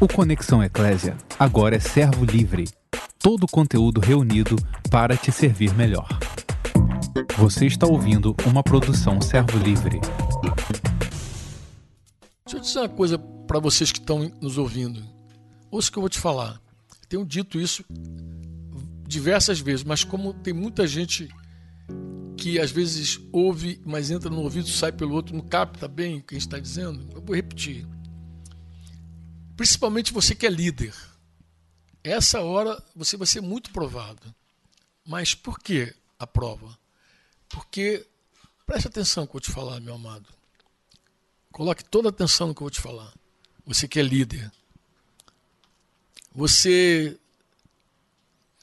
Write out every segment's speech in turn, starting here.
O Conexão Eclésia agora é servo livre. Todo o conteúdo reunido para te servir melhor. Você está ouvindo uma produção servo livre. Deixa eu dizer uma coisa para vocês que estão nos ouvindo. Ouça o que eu vou te falar. Tenho dito isso diversas vezes, mas como tem muita gente que às vezes ouve, mas entra no ouvido, sai pelo outro, não capta bem o que a gente está dizendo, eu vou repetir. Principalmente você que é líder. Essa hora você vai ser muito provado. Mas por que a prova? Porque, preste atenção no que eu vou te falar, meu amado. Coloque toda a atenção no que eu vou te falar. Você que é líder. Você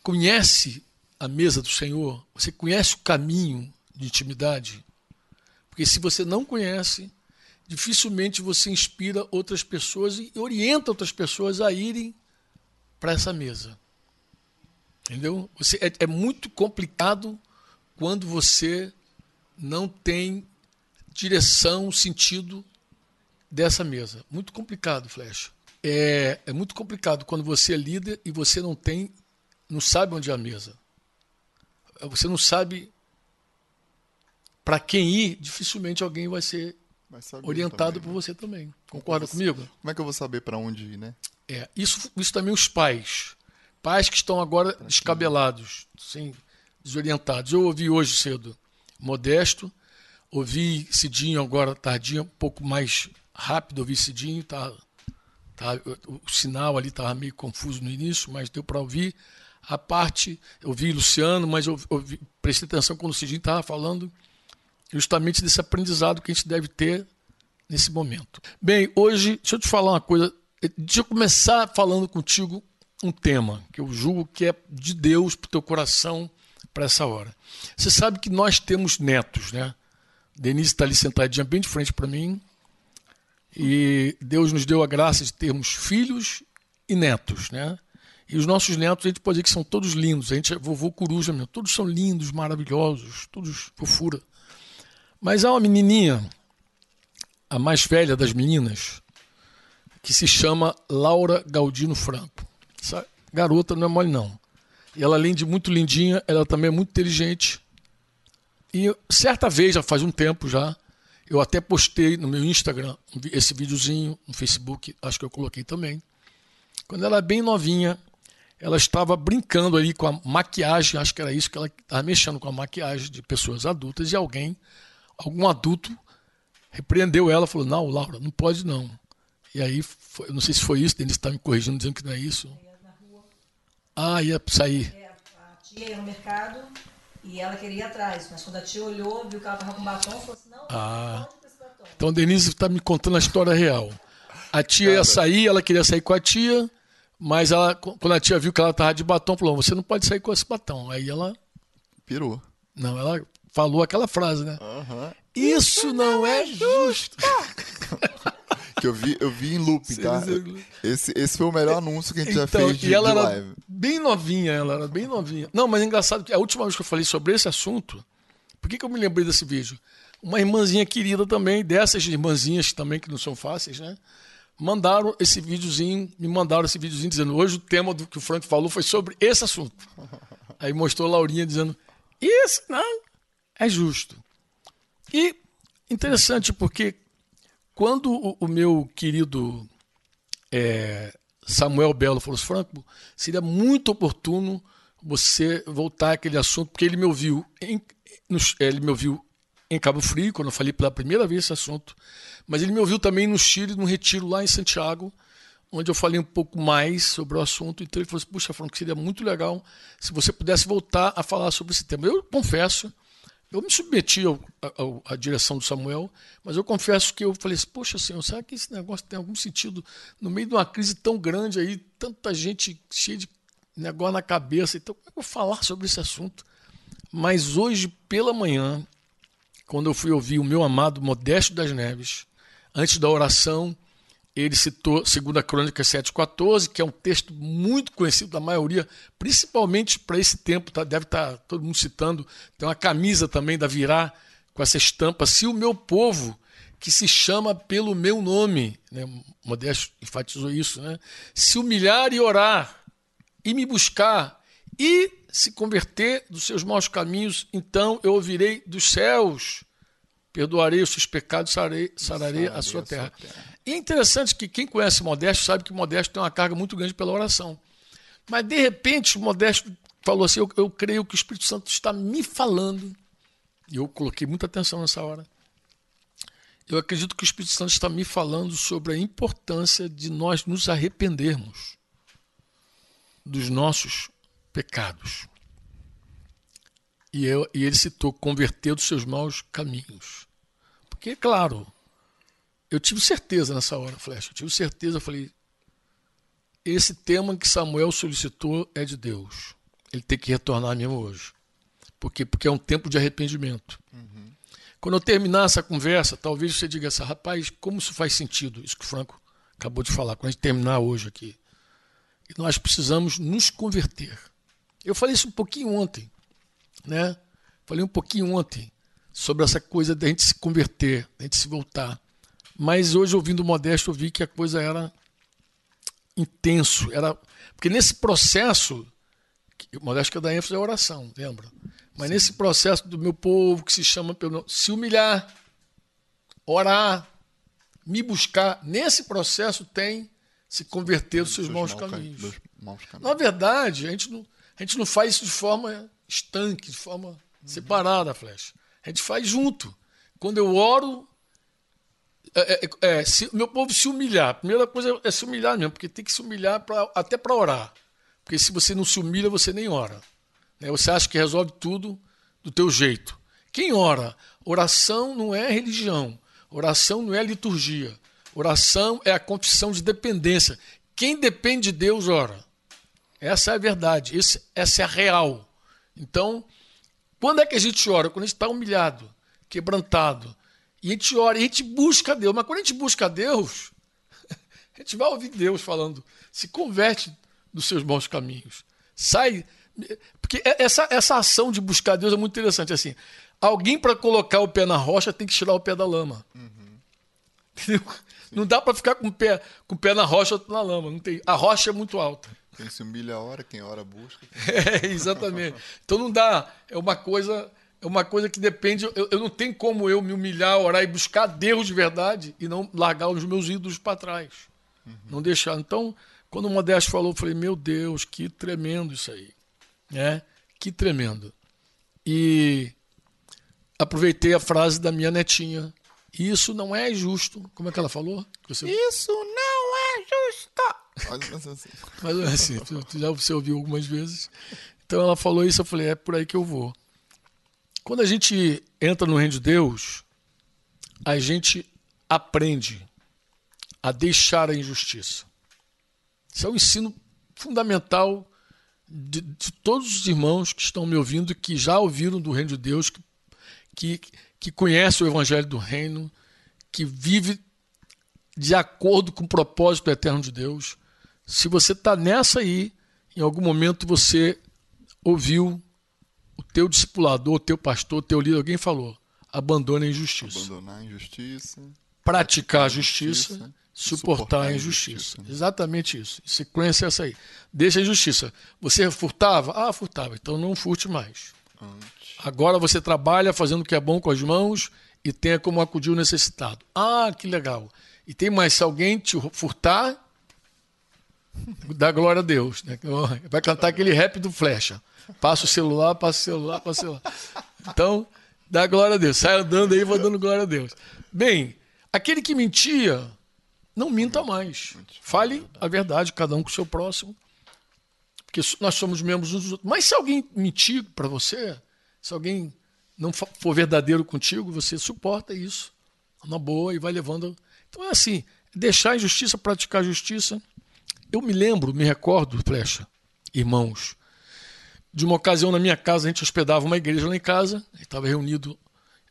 conhece a mesa do Senhor? Você conhece o caminho de intimidade? Porque se você não conhece, dificilmente você inspira outras pessoas e orienta outras pessoas a irem para essa mesa. Entendeu? Você, é, é, muito complicado quando você não tem direção, sentido dessa mesa. Muito complicado, Flecha. É, é muito complicado quando você é líder e você não tem, não sabe onde é a mesa. Você não sabe para quem ir, dificilmente alguém vai ser orientado também, por né? você também. Concorda comigo? Como é que eu vou saber para onde ir, né? É, isso, isso também os pais. Pais que estão agora pra descabelados, sim, desorientados. Eu ouvi hoje cedo Modesto, ouvi Cidinho agora tardinho, um pouco mais rápido, ouvi Cidinho, tá, tá, o, sinal ali estava meio confuso no início, mas deu para ouvir. A parte, eu vi Luciano, mas eu, eu prestei atenção quando o Cidinho estava falando justamente desse aprendizado que a gente deve ter nesse momento. Bem, hoje, deixa eu te falar uma coisa. Deixa eu começar falando contigo um tema que eu julgo que é de Deus para o teu coração para essa hora. Você sabe que nós temos netos, né? Denise está ali sentadinha bem de frente para mim. E Deus nos deu a graça de termos filhos e netos, né? E os nossos netos, a gente pode dizer que são todos lindos. A gente é vovô coruja mesmo. Todos são lindos, maravilhosos, todos fofura. Mas há uma menininha, a mais velha das meninas, que se chama Laura Galdino Franco. Essa garota não é mole, não. E ela, além de muito lindinha, ela também é muito inteligente. E certa vez, já faz um tempo já, eu até postei no meu Instagram esse videozinho, no Facebook, acho que eu coloquei também. Quando ela é bem novinha, ela estava brincando ali com a maquiagem, acho que era isso que ela estava mexendo com a maquiagem de pessoas adultas e alguém algum adulto repreendeu ela, falou: Não, Laura, não pode não. E aí, foi, não sei se foi isso, Denis está me corrigindo, dizendo que não é isso. Ah, ia sair. É, a tia ia no mercado e ela queria ir atrás, mas quando a tia olhou, viu que ela estava com batom, falou assim: Não, ah. não esse batom. Então, Denise está me contando a história real. A tia ia sair, ela queria sair com a tia, mas ela, quando a tia viu que ela estava de batom, falou: Você não pode sair com esse batom. Aí ela. Pirou. Não, ela falou aquela frase, né? Uhum. Isso não é justo. que eu vi, eu vi em loop, tá? Esse, esse foi o melhor anúncio que a gente então, já fez de, e ela de era live. Bem novinha, ela era bem novinha. Não, mas é engraçado que a última vez que eu falei sobre esse assunto, por que, que eu me lembrei desse vídeo? Uma irmãzinha querida também, dessas irmãzinhas também que não são fáceis, né? Mandaram esse videozinho, me mandaram esse videozinho dizendo: hoje o tema do que o Frank falou foi sobre esse assunto. Aí mostrou a Laurinha dizendo: Isso não, é justo. E interessante porque quando o, o meu querido é, Samuel Belo falou assim, Franco, seria muito oportuno você voltar àquele assunto, porque ele me ouviu em, ele me ouviu em Cabo Frio, quando eu falei pela primeira vez esse assunto, mas ele me ouviu também no Chile, num retiro lá em Santiago, onde eu falei um pouco mais sobre o assunto. Então ele falou assim: Puxa, Franco, seria muito legal se você pudesse voltar a falar sobre esse tema. Eu confesso eu me submeti à direção do Samuel, mas eu confesso que eu falei assim, poxa senhor, será que esse negócio tem algum sentido no meio de uma crise tão grande aí, tanta gente cheia de negócio na cabeça, então como é que eu vou falar sobre esse assunto? Mas hoje pela manhã, quando eu fui ouvir o meu amado Modesto das Neves, antes da oração, ele citou 2 Crônica 7,14, que é um texto muito conhecido da maioria, principalmente para esse tempo, tá? deve estar tá todo mundo citando. Tem uma camisa também da Virá com essa estampa. Se o meu povo, que se chama pelo meu nome, né? Modesto enfatizou isso, né? Se humilhar e orar e me buscar e se converter dos seus maus caminhos, então eu ouvirei dos céus, perdoarei os seus pecados, sararei, sararei a sua terra. É interessante que quem conhece Modesto sabe que Modesto tem uma carga muito grande pela oração. Mas de repente, Modesto falou assim: eu, eu creio que o Espírito Santo está me falando. E eu coloquei muita atenção nessa hora. Eu acredito que o Espírito Santo está me falando sobre a importância de nós nos arrependermos dos nossos pecados. E, eu, e ele citou converter dos seus maus caminhos. Porque, claro, eu tive certeza nessa hora, Flecha, eu tive certeza, eu falei, esse tema que Samuel solicitou é de Deus ele tem que retornar mesmo hoje. Por quê? Porque é um tempo de arrependimento. Uhum. Quando eu terminar essa conversa, talvez você diga assim, rapaz, como isso faz sentido? Isso que o Franco acabou de falar, quando a gente terminar hoje aqui. E nós precisamos nos converter. Eu falei isso um pouquinho ontem, né? Falei um pouquinho ontem sobre essa coisa da gente se converter, da gente se voltar. Mas hoje, ouvindo o Modesto, eu vi que a coisa era intenso. Era... Porque nesse processo o Modesto que eu dá ênfase à oração, lembra? Mas Sim. nesse processo do meu povo que se chama pelo se humilhar, orar, me buscar, nesse processo tem se converter dos seus, maus, caminhos. maus caminhos. Na verdade, a gente, não, a gente não faz isso de forma estanque, de forma uhum. separada, flecha. A gente faz junto. Quando eu oro, é, é, é, se, meu povo se humilhar. A primeira coisa é se humilhar mesmo, porque tem que se humilhar pra, até para orar. Porque se você não se humilha, você nem ora. Né? Você acha que resolve tudo do teu jeito. Quem ora? Oração não é religião. Oração não é liturgia. Oração é a confissão de dependência. Quem depende de Deus ora. Essa é a verdade. Esse, essa é a real. Então, quando é que a gente ora? Quando a gente está humilhado, quebrantado. E a gente ora, e a gente busca Deus. Mas quando a gente busca Deus, a gente vai ouvir Deus falando: se converte dos seus bons caminhos. Sai. Porque essa, essa ação de buscar Deus é muito interessante. Assim, alguém para colocar o pé na rocha tem que tirar o pé da lama. Uhum. Não dá para ficar com o pé, com o pé na rocha ou na lama. Não tem, a rocha é muito alta. Quem se humilha ora, quem ora busca. É, exatamente. Então não dá. É uma coisa, é uma coisa que depende. Eu, eu não tenho como eu me humilhar, orar e buscar Deus de verdade e não largar os meus ídolos para trás. Uhum. Não deixar. Então, quando o Modesto falou, eu falei, meu Deus, que tremendo isso aí. Né? Que tremendo. E aproveitei a frase da minha netinha. Isso não é justo. Como é que ela falou? Você... Isso não é justo. Mas assim, tu, já você ouviu algumas vezes. Então ela falou isso, eu falei, é por aí que eu vou. Quando a gente entra no reino de Deus, a gente aprende a deixar a injustiça. Isso é um ensino fundamental de, de, todos os irmãos que estão me ouvindo, que já ouviram do reino de Deus, que, que, que conhece o evangelho do reino, que vive de acordo com o propósito eterno de Deus. Se você está nessa aí, em algum momento você ouviu o teu discipulador, o teu pastor, o teu líder, alguém falou: abandone a injustiça. Abandonar a injustiça. Praticar a justiça, justiça suportar a injustiça. Né? Exatamente isso. Sequência é essa aí. Deixa a injustiça. Você furtava? Ah, furtava. Então não furte mais. Antes. Agora você trabalha fazendo o que é bom com as mãos e tenha como acudir o necessitado. Ah, que legal. E tem mais, se alguém te furtar, dá glória a Deus. Né? Vai cantar aquele rap do flecha. Passa o celular, passa o celular, passa o celular. Então, dá glória a Deus. Sai andando aí, vou dando glória a Deus. Bem, aquele que mentia, não minta mais. Fale a verdade, cada um com o seu próximo. Porque nós somos membros uns dos outros. Mas se alguém mentir para você, se alguém não for verdadeiro contigo, você suporta isso. Na boa e vai levando. Então é assim: deixar a injustiça, praticar a justiça. Eu me lembro, me recordo, Flecha, irmãos, de uma ocasião na minha casa, a gente hospedava uma igreja lá em casa, estava reunido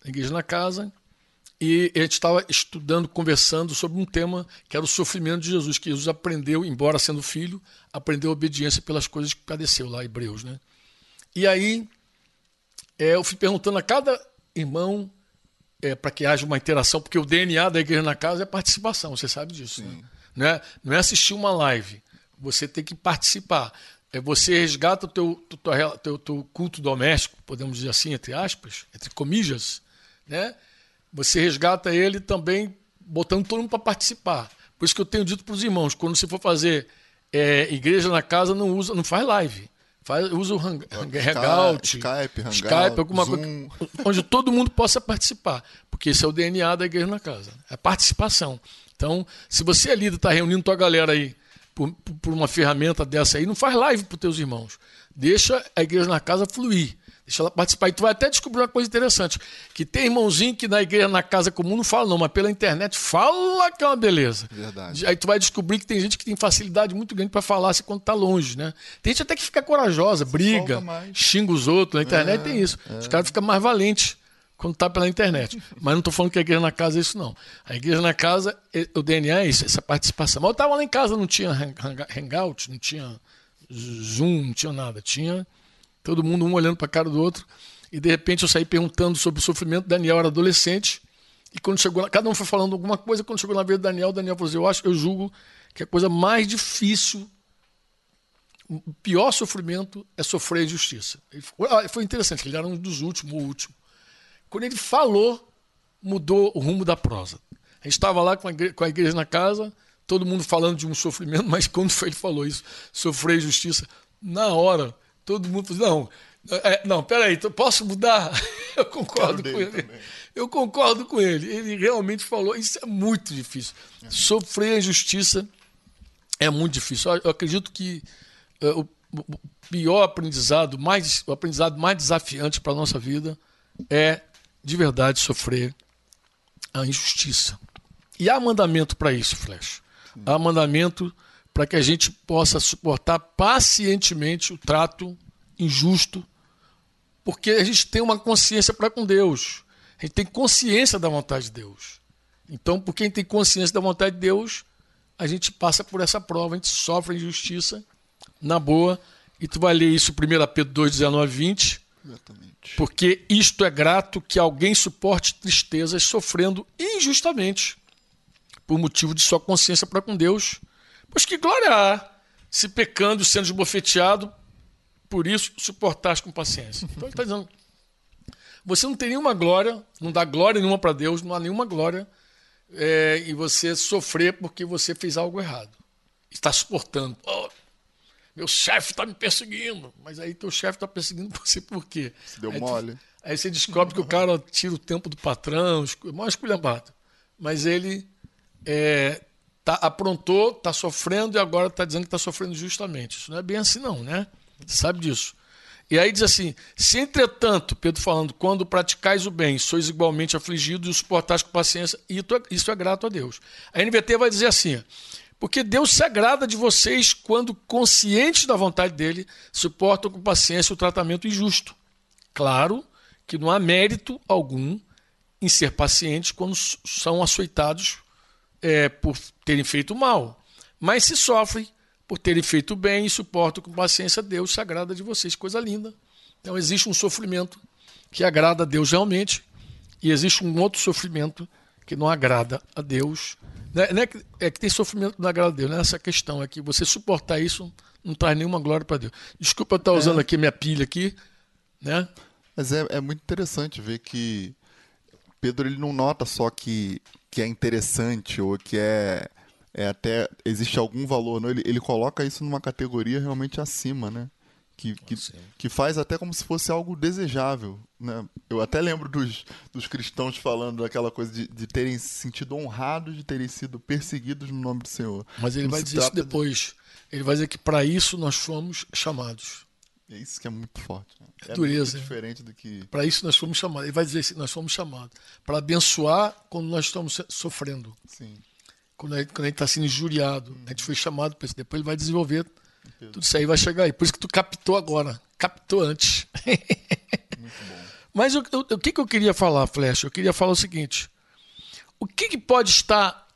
na igreja na casa, e a gente estava estudando, conversando sobre um tema que era o sofrimento de Jesus, que Jesus aprendeu, embora sendo filho, aprendeu obediência pelas coisas que padeceu lá, Hebreus. Né? E aí é, eu fui perguntando a cada irmão é, para que haja uma interação, porque o DNA da igreja na casa é participação, você sabe disso. Né? Não, é, não é assistir uma live, você tem que participar. É você resgata o teu, teu, teu, teu culto doméstico, podemos dizer assim, entre aspas, entre comillas, né? Você resgata ele também botando todo mundo para participar. Por isso que eu tenho dito para os irmãos, quando você for fazer é, igreja na casa, não usa, não faz live. Faz, usa o hang, hang, Hangout, Skype, Hangout, Skype, alguma Zoom. coisa, onde todo mundo possa participar, porque esse é o DNA da igreja na casa, é participação. Então, se você é líder, está reunindo tua galera aí por, por, uma ferramenta dessa aí, não faz live para os teus irmãos. Deixa a igreja na casa fluir. Deixa ela participar. E tu vai até descobrir uma coisa interessante: que tem irmãozinho que na igreja, na casa comum, não fala, não, mas pela internet fala que é uma beleza. Verdade. Aí tu vai descobrir que tem gente que tem facilidade muito grande para falar se quando tá longe, né? Tem gente até que fica corajosa, briga, xinga os outros. Na internet é, tem isso. É. Os caras ficam mais valentes quando tá pela internet. Mas não estou falando que a igreja na casa é isso, não. A igreja na casa, o DNA é isso, essa participação. Mas eu estava lá em casa, não tinha hangout, não tinha Zoom, não tinha nada. Tinha todo mundo um olhando para a cara do outro. E de repente eu saí perguntando sobre o sofrimento. Daniel era adolescente. E quando chegou, cada um foi falando alguma coisa. Quando chegou na vez do Daniel, Daniel falou assim: Eu acho, eu julgo que a coisa mais difícil, o pior sofrimento é sofrer injustiça. Ah, foi interessante, ele era um dos últimos, o último. Quando ele falou, mudou o rumo da prosa. A gente estava lá com a, igreja, com a igreja na casa, todo mundo falando de um sofrimento, mas quando foi ele falou isso, sofrer injustiça, na hora Todo mundo falou, não, é, não, peraí, posso mudar? Eu concordo com ele. Também. Eu concordo com ele. Ele realmente falou, isso é muito difícil. É. Sofrer a injustiça é muito difícil. Eu acredito que uh, o, pior aprendizado, mais, o aprendizado mais desafiante para a nossa vida é, de verdade, sofrer a injustiça. E há mandamento para isso, Flash. Há mandamento para que a gente possa suportar pacientemente o trato injusto, porque a gente tem uma consciência para com Deus. A gente tem consciência da vontade de Deus. Então, por quem tem consciência da vontade de Deus, a gente passa por essa prova, a gente sofre injustiça na boa. E tu vai ler isso 1 Pedro 2, 19 20. Exatamente. Porque isto é grato que alguém suporte tristezas sofrendo injustamente, por motivo de sua consciência para com Deus Pois que glória há, se pecando, sendo esbofeteado, por isso suportaste com paciência. Então ele está dizendo: você não tem nenhuma glória, não dá glória nenhuma para Deus, não há nenhuma glória é, e você sofrer porque você fez algo errado. Está suportando. Oh, meu chefe está me perseguindo. Mas aí teu chefe está perseguindo você por quê? Se deu aí mole. Tu, aí você descobre que o cara tira o tempo do patrão, mais esculhambado. Mas ele é, tá, aprontou, está sofrendo e agora está dizendo que está sofrendo justamente. Isso não é bem assim, não, né? Você sabe disso. E aí diz assim: se entretanto, Pedro falando, quando praticais o bem, sois igualmente afligidos e suportais com paciência, isso é grato a Deus. A NVT vai dizer assim: porque Deus se agrada de vocês quando, conscientes da vontade dele, suportam com paciência o tratamento injusto. Claro que não há mérito algum em ser pacientes quando são açoitados é, por terem feito mal, mas se sofrem por terem feito bem e suportam com paciência Deus se agrada de vocês. Coisa linda. Então existe um sofrimento que agrada a Deus realmente e existe um outro sofrimento que não agrada a Deus. Não é, que, é que tem sofrimento que não agrada a Deus, não é essa questão. É que você suportar isso não traz nenhuma glória para Deus. Desculpa eu estar usando é. aqui minha pilha aqui, né? Mas é, é muito interessante ver que Pedro ele não nota só que que é interessante ou que é, é até existe algum valor, não? Ele, ele coloca isso numa categoria realmente acima, né? Que, que, que, faz até como se fosse algo desejável. Né? Eu até lembro dos, dos cristãos falando daquela coisa de, de terem se sentido honrados de terem sido perseguidos no nome do Senhor. Mas ele vai dizer isso depois. De... Ele vai dizer que para isso nós fomos chamados. É isso que é muito forte. Né? É dureza. Muito diferente do que. Para isso nós fomos chamados. Ele vai dizer assim: nós fomos chamados. Para abençoar quando nós estamos sofrendo. Sim. Quando a gente está sendo injuriado. Hum. A gente foi chamado para isso. Depois ele vai desenvolver. Tudo isso aí vai chegar aí. Por isso que tu captou agora. Captou antes. Muito bom. Mas o, o, que, que eu queria falar, Flash? Eu queria falar o seguinte: o que, que pode estar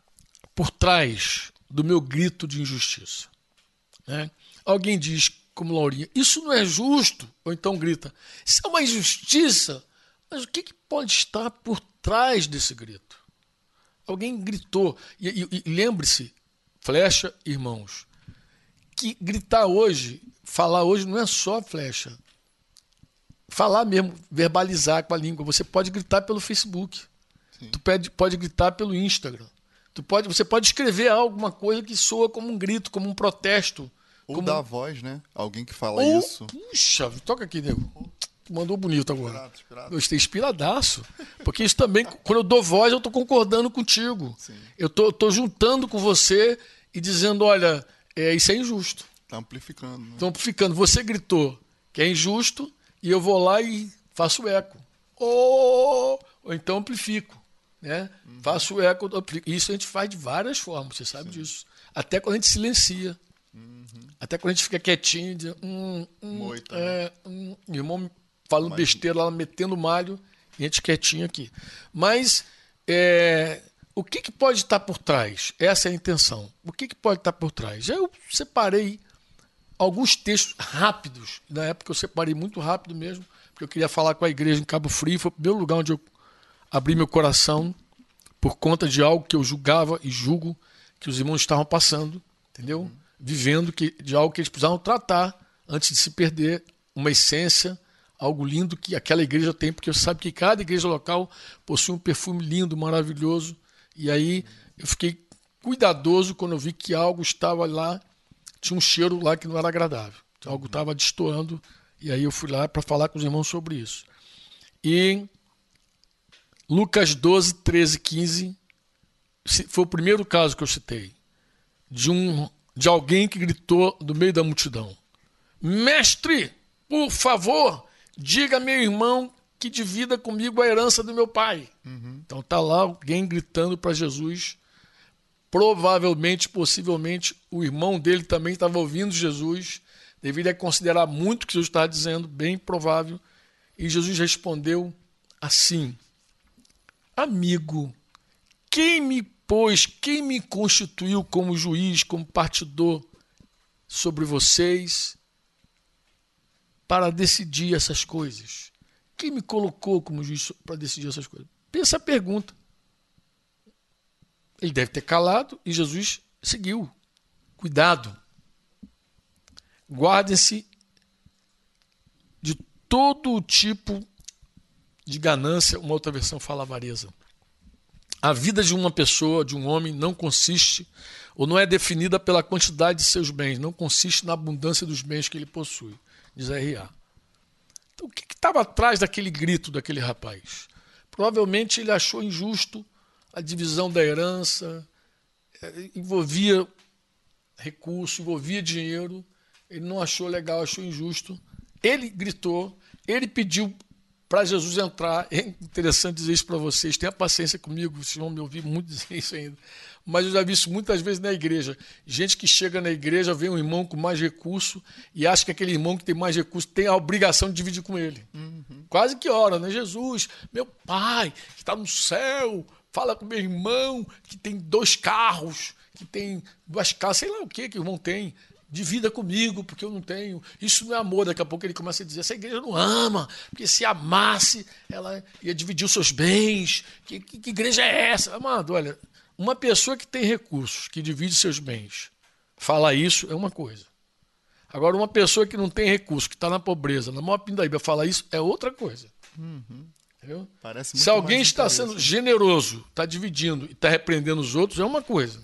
por trás do meu grito de injustiça? Né? Alguém diz como Laurinha, isso não é justo, ou então grita, isso é uma injustiça. Mas o que, que pode estar por trás desse grito? Alguém gritou. E, e, e lembre-se, flecha, irmãos, que gritar hoje, falar hoje não é só flecha. Falar mesmo, verbalizar com a língua. Você pode gritar pelo Facebook. Sim. Tu pode, pode gritar pelo Instagram. Tu pode, você pode escrever alguma coisa que soa como um grito, como um protesto. Ou como... dar voz, né? Alguém que fala Ou... isso. Puxa, toca aqui, nego. Tu mandou bonito agora. Inspirado, inspirado. Eu estou inspiradaço. Porque isso também, quando eu dou voz, eu estou concordando contigo. Sim. Eu tô juntando com você e dizendo: olha, é, isso é injusto. Está amplificando. Né? Tá amplificando. Você gritou que é injusto e eu vou lá e faço eco. Ou, ou então amplifico. Né? Uhum. Faço eco. Amplifico. Isso a gente faz de várias formas, você sabe Sim. disso. Até quando a gente silencia. Uhum. Até quando a gente fica quietinho, diz, hum, hum, Moita, é, né? hum, irmão falando Mas... besteira lá, metendo malho, e a gente quietinho aqui. Mas é, o que, que, pode estar por trás? Essa é a intenção. O que, que pode estar por trás? Eu separei alguns textos rápidos. Na época eu separei muito rápido mesmo, porque eu queria falar com a igreja em Cabo Frio. Foi o primeiro lugar onde eu abri meu coração por conta de algo que eu julgava e julgo que os irmãos estavam passando, entendeu? Vivendo que, de algo que eles precisavam tratar antes de se perder uma essência, algo lindo que aquela igreja tem, porque eu sabe que cada igreja local possui um perfume lindo, maravilhoso. E aí eu fiquei cuidadoso quando eu vi que algo estava lá tinha um cheiro lá que não era agradável. Então, algo estava destoando, e aí eu fui lá para falar com os irmãos sobre isso. E Lucas 12, 13, 15 foi o primeiro caso que eu citei, de, um, de alguém que gritou do meio da multidão: Mestre, por favor, diga a meu irmão que divida comigo a herança do meu pai. Uhum. Então tá lá alguém gritando para Jesus Provavelmente, possivelmente, o irmão dele também estava ouvindo Jesus, deveria considerar muito o que Jesus estava dizendo, bem provável. E Jesus respondeu assim: Amigo, quem me pôs, quem me constituiu como juiz, como partidor sobre vocês para decidir essas coisas? Quem me colocou como juiz para decidir essas coisas? Pensa a pergunta. Ele deve ter calado e Jesus seguiu. Cuidado. Guardem-se de todo tipo de ganância. Uma outra versão fala avareza. A vida de uma pessoa, de um homem, não consiste ou não é definida pela quantidade de seus bens, não consiste na abundância dos bens que ele possui, diz R.A. Então, o que estava atrás daquele grito daquele rapaz? Provavelmente ele achou injusto a divisão da herança, é, envolvia recurso, envolvia dinheiro. Ele não achou legal, achou injusto. Ele gritou, ele pediu para Jesus entrar. É interessante dizer isso para vocês. Tenha paciência comigo, vocês vão me ouvir muito dizer isso ainda. Mas eu já vi isso muitas vezes na igreja. Gente que chega na igreja, vê um irmão com mais recurso e acha que aquele irmão que tem mais recurso tem a obrigação de dividir com ele. Uhum. Quase que ora, né? Jesus, meu pai, que está no céu, fala com meu irmão que tem dois carros, que tem duas casas, sei lá o que que o irmão tem. Divida comigo, porque eu não tenho. Isso não é amor. Daqui a pouco ele começa a dizer: essa igreja não ama, porque se amasse, ela ia dividir os seus bens. Que, que, que igreja é essa? Amado, olha, uma pessoa que tem recursos, que divide seus bens, falar isso é uma coisa. Agora, uma pessoa que não tem recursos, que está na pobreza, na maior pindaíba, falar isso é outra coisa. Uhum. Se alguém está sendo generoso, está dividindo e está repreendendo os outros, é uma coisa.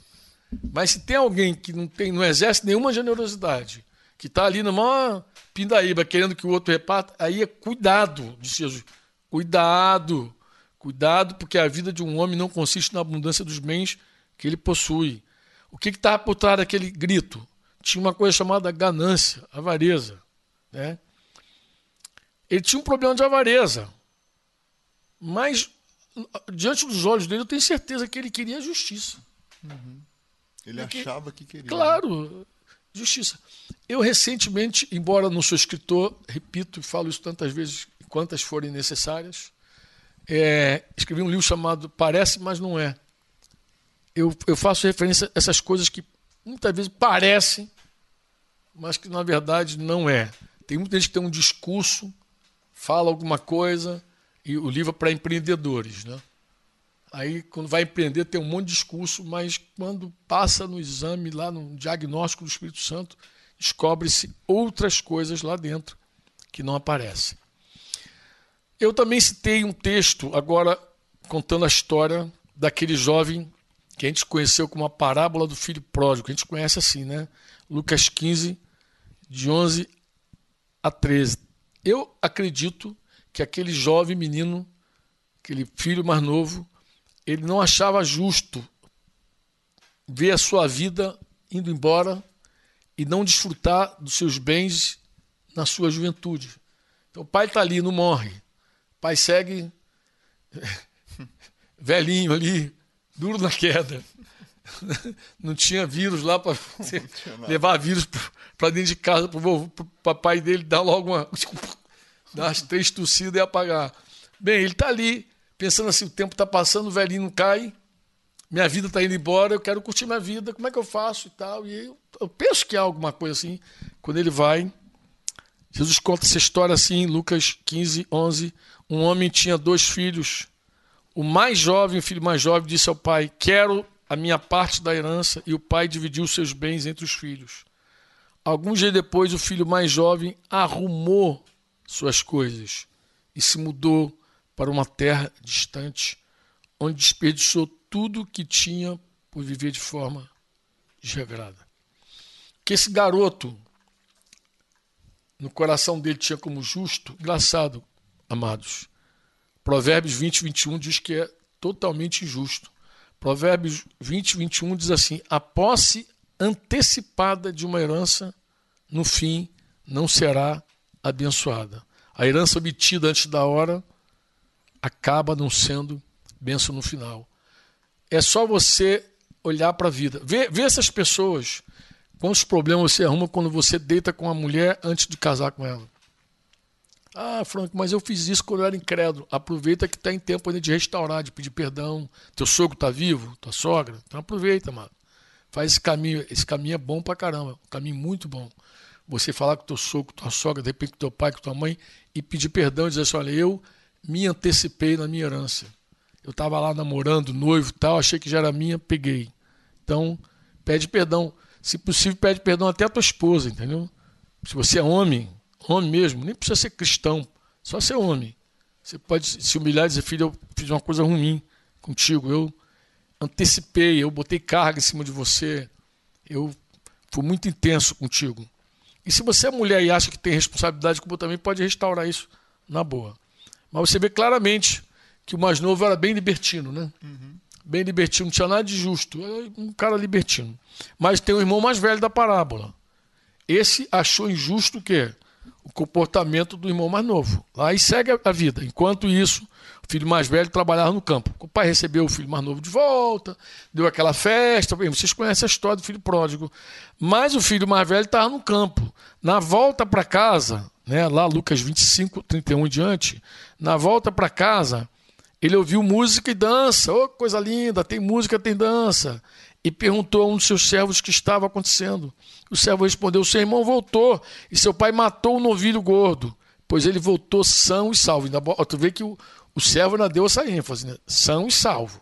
Mas se tem alguém que não, tem, não exerce nenhuma generosidade, que está ali na maior pindaíba querendo que o outro reparta, aí é cuidado, disse Jesus. Cuidado, cuidado, porque a vida de um homem não consiste na abundância dos bens que ele possui. O que estava por trás daquele grito? Tinha uma coisa chamada ganância, avareza. Né? Ele tinha um problema de avareza. Mas, diante dos olhos dele, eu tenho certeza que ele queria justiça. Uhum. Ele Porque, achava que queria. Claro, justiça. Eu recentemente, embora não sou escritor, repito e falo isso tantas vezes quantas forem necessárias, é, escrevi um livro chamado Parece, mas não é. Eu, eu faço referência a essas coisas que muitas vezes parecem, mas que na verdade não é. Tem muita gente que tem um discurso, fala alguma coisa, E o livro é para empreendedores, né? Aí, quando vai empreender, tem um monte de discurso, mas quando passa no exame, lá no diagnóstico do Espírito Santo, descobre-se outras coisas lá dentro que não aparecem. Eu também citei um texto, agora contando a história daquele jovem que a gente conheceu como a parábola do filho pródigo, que a gente conhece assim, né? Lucas 15, de 11 a 13. Eu acredito que aquele jovem menino, aquele filho mais novo, ele não achava justo ver a sua vida indo embora e não desfrutar dos seus bens na sua juventude. Então o pai está ali, não morre. Pai segue velhinho ali, duro na queda. Não tinha vírus lá para levar vírus para dentro de casa para o papai dele dar logo uma. dar as três tossidas e apagar. Bem, ele está ali, pensando assim: o tempo está passando, o velhinho não cai, minha vida está indo embora, eu quero curtir minha vida, como é que eu faço e tal. E eu, eu penso que há alguma coisa assim. Quando ele vai, Jesus conta essa história assim em Lucas 15, 11. Um homem tinha dois filhos. O mais jovem, o filho mais jovem, disse ao pai: Quero a minha parte da herança. E o pai dividiu seus bens entre os filhos. Alguns dias depois, o filho mais jovem arrumou suas coisas e se mudou para uma terra distante, onde desperdiçou tudo o que tinha por viver de forma desregrada. Que esse garoto, no coração dele, tinha como justo, engraçado, amados. Provérbios 20, 21 diz que é totalmente injusto. Provérbios 20, 21 diz assim: a posse antecipada de uma herança, no fim, não será abençoada. A herança obtida antes da hora acaba não sendo bênção no final. É só você olhar para a vida. Vê, vê essas pessoas. Quantos problemas você arruma quando você deita com a mulher antes de casar com ela? Ah, Franco, mas eu fiz isso quando eu era incrédulo. Aproveita que está em tempo ainda de restaurar, de pedir perdão. Teu sogro está vivo, tua sogra. Então aproveita, mano. Faz esse caminho. Esse caminho é bom pra caramba. Um caminho muito bom. Você falar com teu sogro, tua sogra, de repente com teu pai, com tua mãe, e pedir perdão e dizer assim: olha, eu me antecipei na minha herança. Eu estava lá namorando, noivo tal, achei que já era minha, peguei. Então, pede perdão. Se possível, pede perdão até a tua esposa, entendeu? Se você é homem, homem mesmo, nem precisa ser cristão, só ser homem. Você pode se humilhar e dizer, filho, eu fiz uma coisa ruim contigo, eu antecipei, eu botei carga em cima de você, eu fui muito intenso contigo. E se você é mulher e acha que tem responsabilidade como também pode restaurar isso na boa. Mas você vê claramente que o mais novo era bem libertino, né? Uhum. Bem libertino, não tinha nada de justo. Era um cara libertino. Mas tem o irmão mais velho da parábola. Esse achou injusto o quê? o comportamento do irmão mais novo. Aí segue a vida. Enquanto isso, o filho mais velho trabalhava no campo. O pai recebeu o filho mais novo de volta, deu aquela festa. Vocês conhecem a história do filho pródigo. Mas o filho mais velho estava no campo. Na volta para casa, né, lá Lucas 25, 31 em diante, na volta para casa, ele ouviu música e dança. Oh, coisa linda, tem música, tem dança. E perguntou a um dos seus servos o que estava acontecendo. O servo respondeu: Seu irmão voltou e seu pai matou o um novilho gordo, pois ele voltou são e salvo. Tu vê que o, o servo ainda deu essa ênfase, né? são e salvo.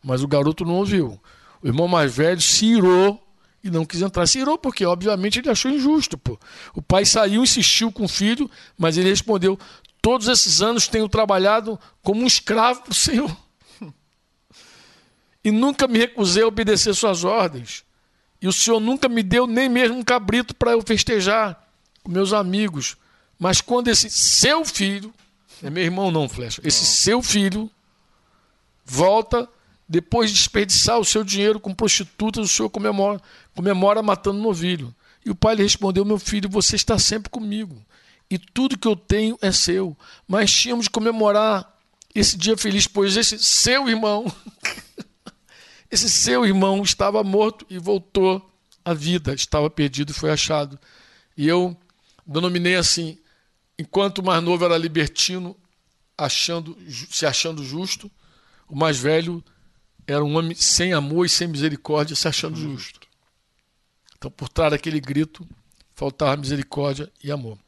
Mas o garoto não ouviu. O irmão mais velho se irou e não quis entrar. Se irou porque, obviamente, ele achou injusto. Pô. O pai saiu, insistiu com o filho, mas ele respondeu: Todos esses anos tenho trabalhado como um escravo para o Senhor. E nunca me recusei a obedecer suas ordens. E o Senhor nunca me deu nem mesmo um cabrito para eu festejar com meus amigos. Mas quando esse seu filho, é meu irmão não, Flecha, esse não. seu filho volta depois de desperdiçar o seu dinheiro com prostitutas, o Senhor comemora, comemora matando um novilho. E o pai lhe respondeu: Meu filho, você está sempre comigo, e tudo que eu tenho é seu. Mas tínhamos de comemorar esse dia feliz, pois esse seu irmão Esse seu irmão estava morto e voltou à vida, estava perdido e foi achado. E eu denominei assim: enquanto o mais novo era libertino, achando, se achando justo, o mais velho era um homem sem amor e sem misericórdia, se achando justo. Então, por trás daquele grito, faltava misericórdia e amor.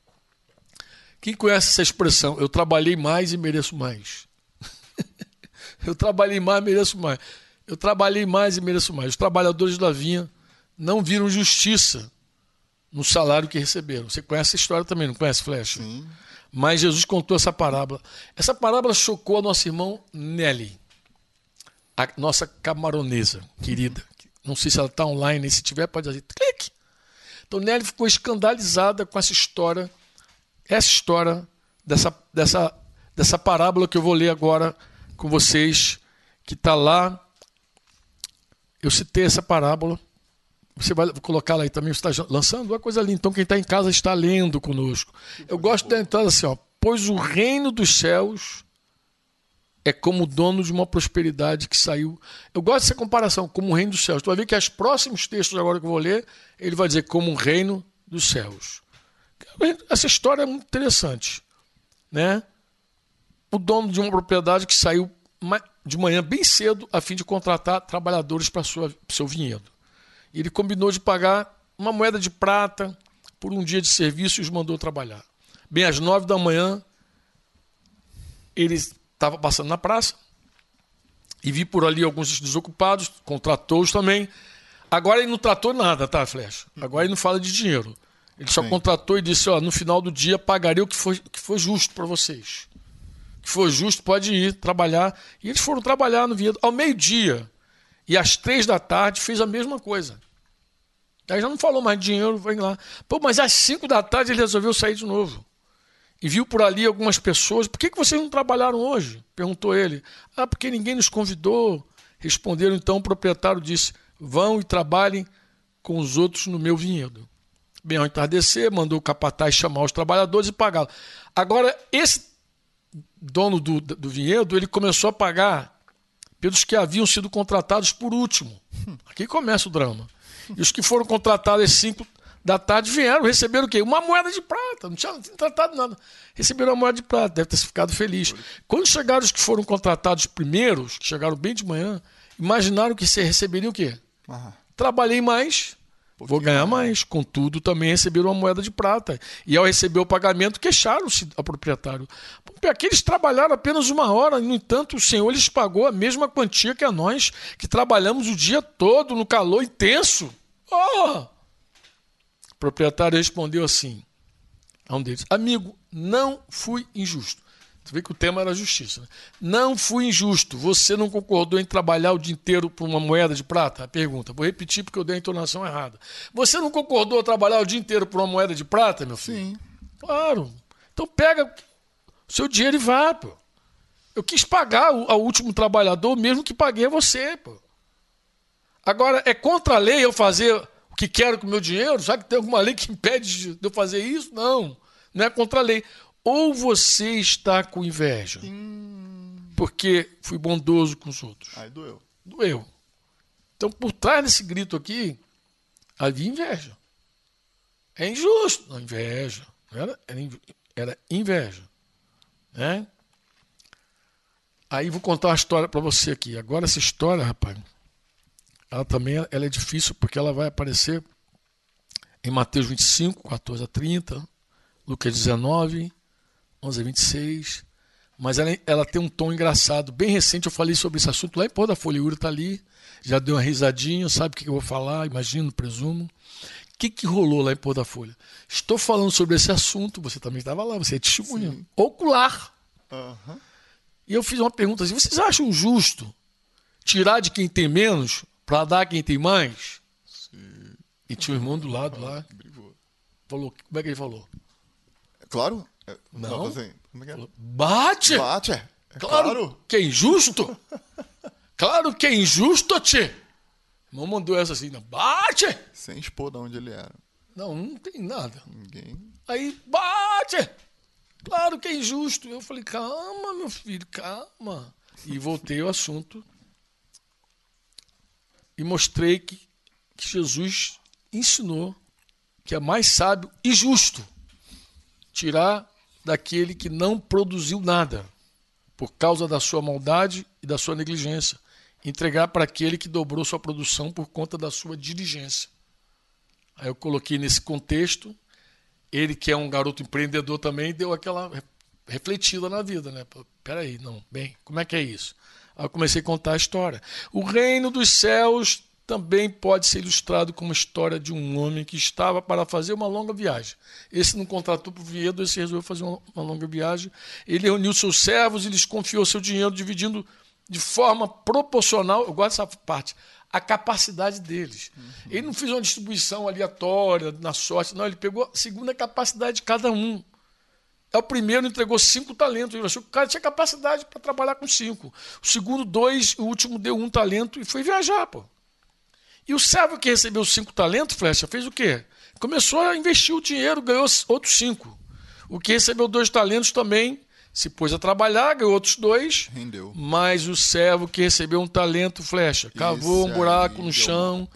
Quem conhece essa expressão? Eu trabalhei mais e mereço mais. eu trabalhei mais e mereço mais. Eu trabalhei mais e mereço mais. Os trabalhadores da vinha não viram justiça no salário que receberam. Você conhece essa história também, não conhece, Flecha? Sim. Mas Jesus contou essa parábola. Essa parábola chocou a nosso irmão Nelly, a nossa camaronesa querida. Não sei se ela está online, se tiver, pode fazer clique. Então Nelly ficou escandalizada com essa história, essa história dessa, dessa, dessa parábola que eu vou ler agora com vocês, que está lá. Eu citei essa parábola você vai colocar lá aí também, você está lançando uma coisa linda. Então, quem está em casa está lendo conosco. Eu gosto da entrada assim, ó. Pois o reino dos céus é como o dono de uma prosperidade que saiu. Eu gosto dessa comparação, como o reino dos céus. Tu vai ver que os próximos textos agora que eu vou ler, ele vai dizer como o reino dos céus. Essa história é muito interessante. Né? O dono de uma propriedade que saiu de manhã bem cedo a fim de contratar trabalhadores para seu vinhedo. Ele combinou de pagar uma moeda de prata por um dia de serviço e os mandou trabalhar. Bem às nove da manhã, ele estava passando na praça e vi por ali alguns desocupados, contratou-os também. Agora ele não tratou nada, tá, Flecha? Agora ele não fala de dinheiro. Ele só Sim. contratou e disse: ó, no final do dia pagarei o que for, que for justo para vocês. O que for justo, pode ir trabalhar. E eles foram trabalhar no vinhedo. Ao meio-dia, e às três da tarde fez a mesma coisa. Aí já não falou mais de dinheiro, vem lá. Pô, mas às cinco da tarde ele resolveu sair de novo. E viu por ali algumas pessoas. Por que, que vocês não trabalharam hoje? Perguntou ele. Ah, porque ninguém nos convidou. Responderam então, o proprietário disse: Vão e trabalhem com os outros no meu vinhedo. Bem, ao entardecer, mandou o capataz chamar os trabalhadores e pagá-los. Agora, esse dono do, do vinhedo, ele começou a pagar pelos que haviam sido contratados por último. Aqui começa o drama. E os que foram contratados às 5 da tarde vieram, receberam o quê? Uma moeda de prata. Não tinha, não tinha tratado nada. Receberam uma moeda de prata, deve ter ficado feliz. Quando chegaram os que foram contratados primeiros, que chegaram bem de manhã, imaginaram que você receberia o quê? Trabalhei mais, Vou ganhar mais. Contudo, também receberam uma moeda de prata. E ao receber o pagamento, queixaram-se ao proprietário. Aqueles trabalharam apenas uma hora, no entanto, o Senhor lhes pagou a mesma quantia que a nós, que trabalhamos o dia todo no calor intenso. Oh! O proprietário respondeu assim a um deles: Amigo, não fui injusto. Você vê que o tema era justiça. Né? Não fui injusto. Você não concordou em trabalhar o dia inteiro por uma moeda de prata? A pergunta. Vou repetir porque eu dei a entonação errada. Você não concordou em trabalhar o dia inteiro por uma moeda de prata, meu filho? Sim. Claro. Então pega o seu dinheiro e vá, pô. Eu quis pagar ao último trabalhador mesmo que paguei a você, pô. Agora, é contra a lei eu fazer o que quero com o meu dinheiro? Já que tem alguma lei que impede de eu fazer isso? Não. Não é contra a lei. Ou você está com inveja, hum. porque fui bondoso com os outros. Aí doeu. Doeu. Então, por trás desse grito aqui, havia inveja. É injusto. Não, inveja. Era, era, era inveja. Né? Aí vou contar uma história para você aqui. Agora essa história, rapaz, ela também ela é difícil porque ela vai aparecer em Mateus 25, 14 a 30, Lucas 19, 11 a 26. Mas ela, ela tem um tom engraçado. Bem recente eu falei sobre esse assunto lá em Pô da Folha. O Yuri está ali, já deu uma risadinha, sabe o que eu vou falar, imagino, presumo. O que, que rolou lá em Pô da Folha? Estou falando sobre esse assunto, você também estava lá, você é testemunha. Sim. Ocular. Uhum. E eu fiz uma pergunta assim: vocês acham justo tirar de quem tem menos para dar a quem tem mais? Sim. E tinha um irmão do lado lá. Falou, como é que ele falou? Claro, não. Assim, como é que é? Bate! Bate, é. é claro, claro, que é injusto! claro que é injusto, tchê! Não mandou essa assim, não. Bate! Sem expor de onde ele era. Não, não tem nada. Ninguém. Aí, bate! Claro que é injusto. Eu falei, calma, meu filho, calma. E voltei ao assunto. E mostrei que, que Jesus ensinou que é mais sábio e justo tirar daquele que não produziu nada por causa da sua maldade e da sua negligência. Entregar para aquele que dobrou sua produção por conta da sua diligência. Aí eu coloquei nesse contexto ele que é um garoto empreendedor também, deu aquela refletida na vida, né? Peraí, não, bem, como é que é isso? Aí eu comecei a contar a história. O reino dos céus também pode ser ilustrado como a história de um homem que estava para fazer uma longa viagem. Esse não contratou para o Viedo, esse resolveu fazer uma, uma longa viagem. Ele reuniu seus servos e lhes confiou seu dinheiro, dividindo de forma proporcional, eu gosto dessa parte, a capacidade deles. Uhum. Ele não fez uma distribuição aleatória, na sorte, não, ele pegou segundo a capacidade de cada um. É o primeiro entregou cinco talentos. Ele achou que o cara tinha capacidade para trabalhar com cinco. O segundo, dois. O último deu um talento e foi viajar, pô. E o servo que recebeu cinco talentos, Flecha, fez o quê? Começou a investir o dinheiro, ganhou outros cinco. O que recebeu dois talentos também se pôs a trabalhar, ganhou outros dois. Rendeu. Mas o servo que recebeu um talento, Flecha, cavou um buraco no chão.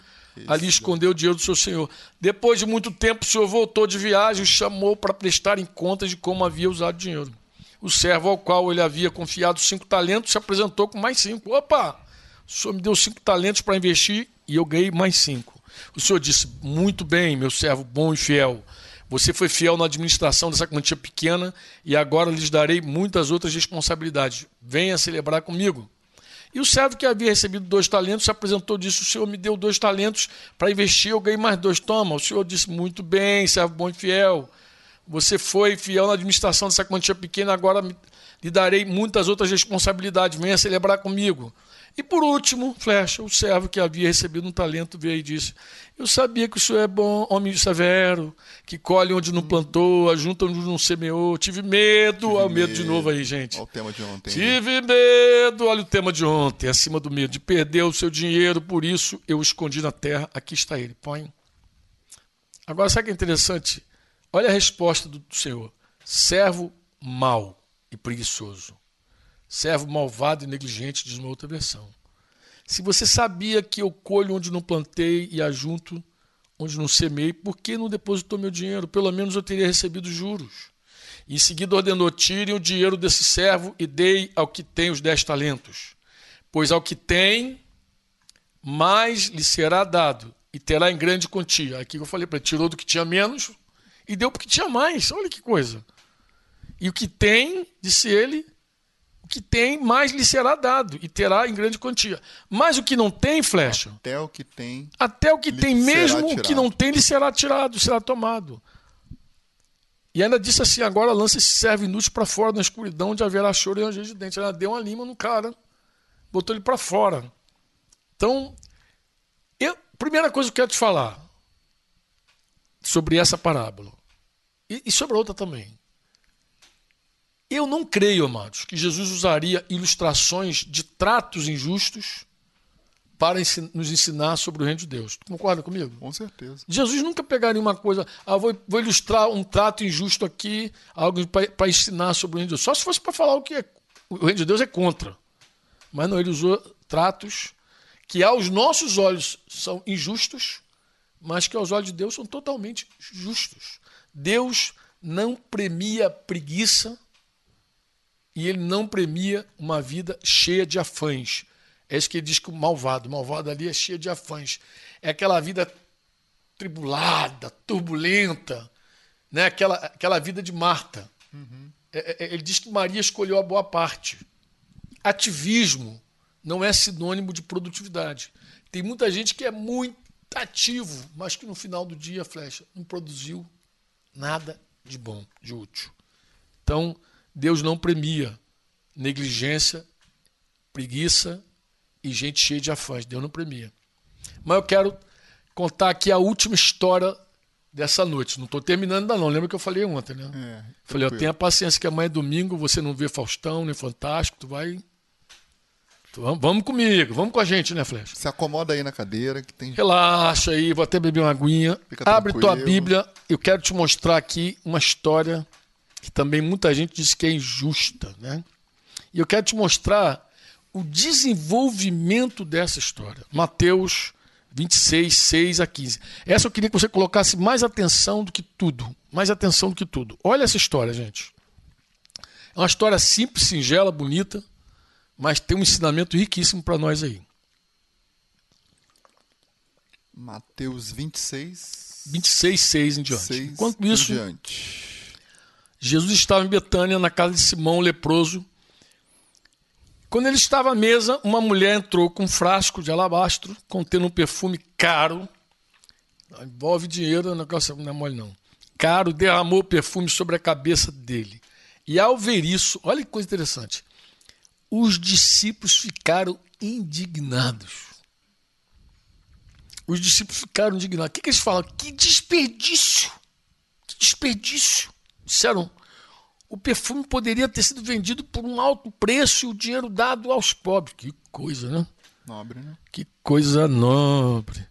Ali escondeu o dinheiro do seu senhor. Depois de muito tempo, o senhor voltou de viagem e chamou para prestar em contas de como havia usado o dinheiro. O servo ao qual ele havia confiado cinco talentos se apresentou com mais cinco. Opa! O senhor me deu cinco talentos para investir e eu ganhei mais cinco. O senhor disse: Muito bem, meu servo bom e fiel. Você foi fiel na administração dessa quantia pequena e agora lhes darei muitas outras responsabilidades. Venha celebrar comigo. E o servo que havia recebido dois talentos se apresentou e disse: O senhor me deu dois talentos para investir, eu ganhei mais dois. Toma. O senhor disse: Muito bem, servo bom e fiel. Você foi fiel na administração dessa quantia pequena, agora lhe darei muitas outras responsabilidades. Venha celebrar comigo. E por último, Flecha, o servo que havia recebido um talento, veio e disse: Eu sabia que o senhor é bom, homem severo, que colhe onde não plantou, ajunta onde não semeou. Tive medo, Tive olha o medo, medo de novo aí, gente. Olha o tema de ontem. Tive medo, olha o tema de ontem, acima do medo, de perder o seu dinheiro, por isso eu o escondi na terra. Aqui está ele, põe. Agora, sabe o que é interessante? Olha a resposta do Senhor: servo mau e preguiçoso. Servo malvado e negligente, diz uma outra versão. Se você sabia que eu colho onde não plantei e ajunto onde não semei, por que não depositou meu dinheiro? Pelo menos eu teria recebido juros. Em seguida ordenou: tirem o dinheiro desse servo e dei ao que tem os dez talentos. Pois ao que tem, mais lhe será dado, e terá em grande quantia. Aqui eu falei para tirou do que tinha menos e deu porque tinha mais. Olha que coisa. E o que tem, disse ele, que tem, mais lhe será dado, e terá em grande quantia. Mas o que não tem, flecha. Até o que tem. Até o que tem, mesmo o que não tem, lhe será tirado, será tomado. E ainda disse assim: agora lança esse servo inútil para fora na escuridão, onde haverá choro e ranger de dente. Ela deu uma lima no cara, botou ele para fora. Então, eu, primeira coisa que eu quero te falar sobre essa parábola, e, e sobre a outra também. Eu não creio, amados, que Jesus usaria ilustrações de tratos injustos para nos ensinar sobre o reino de Deus. Tu concorda comigo? Com certeza. Jesus nunca pegaria uma coisa, ah, vou, vou ilustrar um trato injusto aqui, algo para ensinar sobre o reino de Deus. Só se fosse para falar o que é, o reino de Deus é contra. Mas não, ele usou tratos que aos nossos olhos são injustos, mas que aos olhos de Deus são totalmente justos. Deus não premia preguiça, e ele não premia uma vida cheia de afãs. É isso que ele diz que o malvado, o malvado ali é cheio de afãs. É aquela vida tribulada, turbulenta, né? aquela, aquela vida de Marta. Uhum. É, é, ele diz que Maria escolheu a boa parte. Ativismo não é sinônimo de produtividade. Tem muita gente que é muito ativo, mas que no final do dia, flecha, não produziu nada de bom, de útil. Então, Deus não premia negligência, preguiça e gente cheia de afãs. Deus não premia. Mas eu quero contar aqui a última história dessa noite. Não estou terminando ainda não. Lembra que eu falei ontem, né? É, falei, ó, tenha paciência que amanhã é domingo, você não vê Faustão nem Fantástico, tu vai... Tu, vamos comigo, vamos com a gente, né, Flecha? Se acomoda aí na cadeira que tem... Relaxa aí, vou até beber uma aguinha. Fica Abre tranquilo. tua Bíblia, eu quero te mostrar aqui uma história que também muita gente diz que é injusta. Né? E eu quero te mostrar o desenvolvimento dessa história. Mateus 26, 6 a 15. Essa eu queria que você colocasse mais atenção do que tudo. Mais atenção do que tudo. Olha essa história, gente. É uma história simples, singela, bonita, mas tem um ensinamento riquíssimo para nós aí. Mateus 26. 26, 6 em diante. 6 Enquanto isso, em diante. Jesus estava em Betânia, na casa de Simão, leproso. Quando ele estava à mesa, uma mulher entrou com um frasco de alabastro contendo um perfume caro. Envolve dinheiro, negócio não é mole, não. Caro, derramou o perfume sobre a cabeça dele. E ao ver isso, olha que coisa interessante. Os discípulos ficaram indignados. Os discípulos ficaram indignados. O que, que eles falam? Que desperdício! Que desperdício! Disseram, o perfume poderia ter sido vendido por um alto preço e o dinheiro dado aos pobres. Que coisa, né? Nobre, né? Que coisa nobre.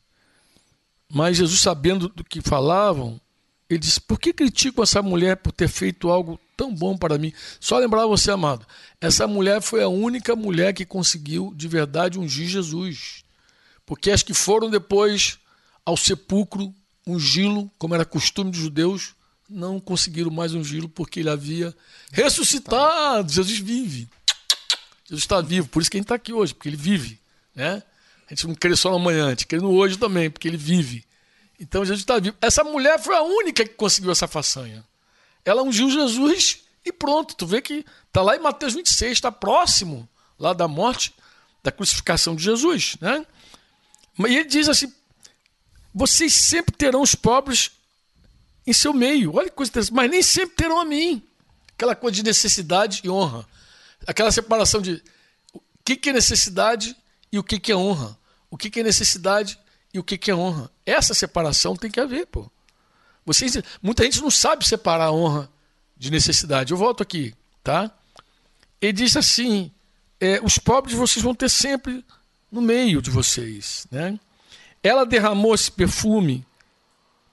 Mas Jesus, sabendo do que falavam, ele disse: Por que critico essa mulher por ter feito algo tão bom para mim? Só lembrar você, amado, essa mulher foi a única mulher que conseguiu de verdade ungir Jesus. Porque as que foram depois ao sepulcro ungí-lo, como era costume dos judeus, não conseguiram mais ungí-lo porque ele havia ressuscitado. Jesus vive. Jesus está vivo, por isso que a gente está aqui hoje, porque ele vive. Né? A gente não crê só no amanhã, a gente crê no hoje também, porque ele vive. Então Jesus está vivo. Essa mulher foi a única que conseguiu essa façanha. Ela ungiu Jesus e pronto. Tu vê que está lá em Mateus 26, está próximo lá da morte, da crucificação de Jesus. Né? E ele diz assim: vocês sempre terão os pobres em seu meio. Olha que coisa interessante, mas nem sempre terão a mim. Aquela coisa de necessidade e honra. Aquela separação de o que, é necessidade e o que, é honra. O que, que é necessidade e o que, que é honra. Essa separação tem que haver, pô. Vocês, muita gente não sabe separar a honra de necessidade. Eu volto aqui, tá? Ele diz assim: é, os pobres vocês vão ter sempre no meio de vocês, né? Ela derramou esse perfume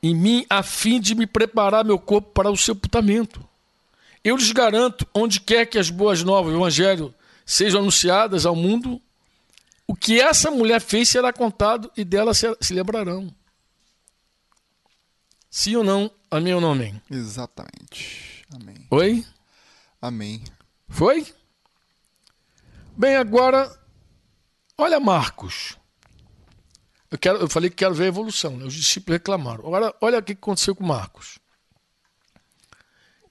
em mim a fim de me preparar meu corpo para o sepultamento. Eu lhes garanto, onde quer que as boas novas, o evangelho, sejam anunciadas ao mundo, o que essa mulher fez será contado e dela se, lembrarão. Sim ou não? Amém ou não amém? Exatamente. Amém. Oi? Amém. Foi? Bem, agora, olha Marcos. Eu, quero, eu falei que quero ver a evolução, né? os discípulos reclamaram. Agora, olha o que aconteceu com Marcos.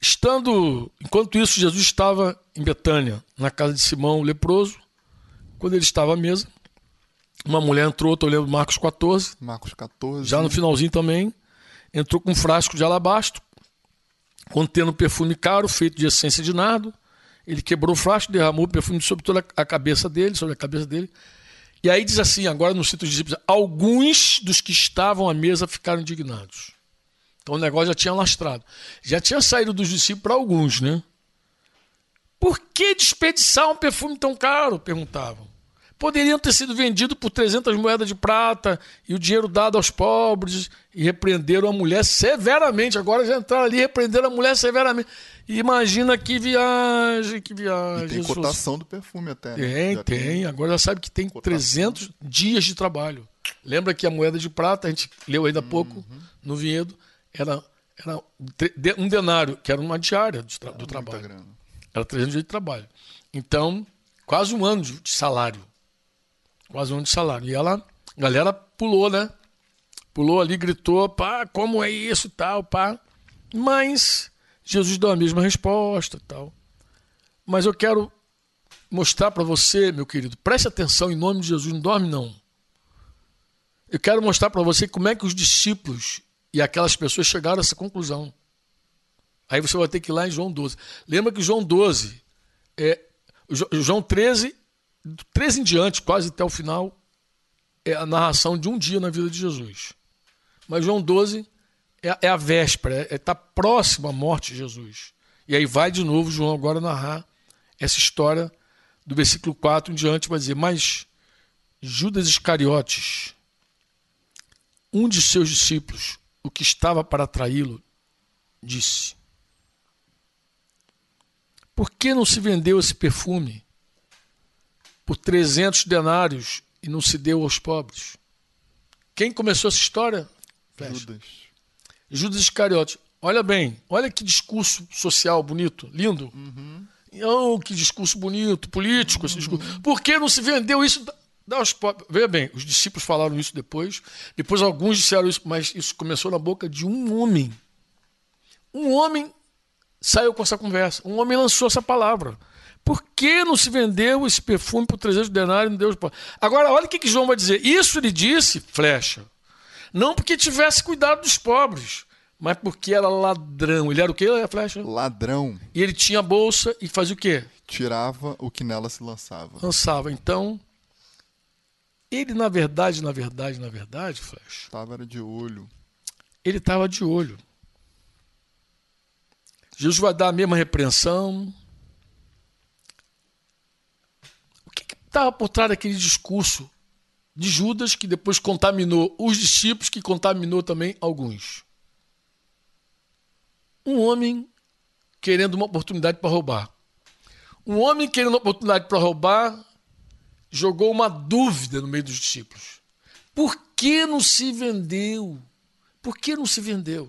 Estando, enquanto isso, Jesus estava em Betânia, na casa de Simão, o leproso. Quando ele estava à mesa, uma mulher entrou, estou lendo Marcos 14. Marcos 14. Já no finalzinho também, entrou com um frasco de alabastro, contendo perfume caro, feito de essência de nardo. Ele quebrou o frasco, derramou o perfume sobre toda a cabeça dele, sobre a cabeça dele. E aí diz assim, agora no cito os discípulos, alguns dos que estavam à mesa ficaram indignados. Então o negócio já tinha lastrado. Já tinha saído dos discípulos para alguns, né? Por que desperdiçar um perfume tão caro? Perguntavam. Poderiam ter sido vendidos por 300 moedas de prata e o dinheiro dado aos pobres e repreenderam a mulher severamente. Agora já entraram ali e repreenderam a mulher severamente. Imagina que viagem, que viagem. E tem Jesus. cotação do perfume até. Né? Tem, Já tem. Agora já sabe que tem cotação. 300 dias de trabalho. Lembra que a moeda de prata, a gente leu ainda há pouco Uhum. no vinhedo, era, era um denário, que era uma diária do, tra- do Muita trabalho. grana. Era 300 dias de trabalho. Então, quase um ano de de salário. Quase um ano de salário. E ela, a galera pulou, né? Pulou ali, gritou, pá, como é isso e tal, pá. Mas Jesus deu a mesma resposta tal. Mas eu quero mostrar para você, meu querido, preste atenção em nome de Jesus, não dorme não. Eu quero mostrar para você como é que os discípulos e aquelas pessoas chegaram a essa conclusão. Aí você vai ter que ir lá em João 12. Lembra que João 12, é, Jo- João 13, do 13 em diante, quase até o final, é a narração de um dia na vida de Jesus. Mas João 12 é, é a véspera, está é, tá próximo à morte de Jesus. E aí vai de novo João agora narrar essa história do versículo 4 em diante, vai dizer, mas Judas Iscariotes, um de seus discípulos, o que estava para traí-lo, disse: Por que não se vendeu esse perfume por 300 denários e não se deu aos pobres? Quem começou essa história? Judas. Judas Iscariotes. Olha bem, olha que discurso social bonito, lindo. Oh, que discurso bonito, político esse discurso. Por que não se vendeu isso? aos pobres. Veja bem, os discípulos falaram isso depois. Depois alguns disseram isso, mas isso começou na boca de um homem. Um homem saiu com essa conversa. Um homem lançou essa palavra. Por que não se vendeu esse perfume por 300 denários e não deu Agora, olha o que, que João vai dizer. Isso ele disse, flecha. Não porque tivesse cuidado dos pobres, mas porque era ladrão. Ele era o quê, flecha? Ladrão. E ele tinha bolsa e fazia o quê? Tirava o que nela se lançava. Lançava. Então, ele, na verdade, na verdade, na verdade, flecha. Estava de olho. Ele estava de olho. Jesus vai dar a mesma repreensão. O que estava por trás daquele discurso de Judas que depois contaminou os discípulos, que contaminou também alguns? Um homem querendo uma oportunidade para roubar. Um homem querendo uma oportunidade para roubar jogou uma dúvida no meio dos discípulos. Por que não se vendeu? Por que não se vendeu?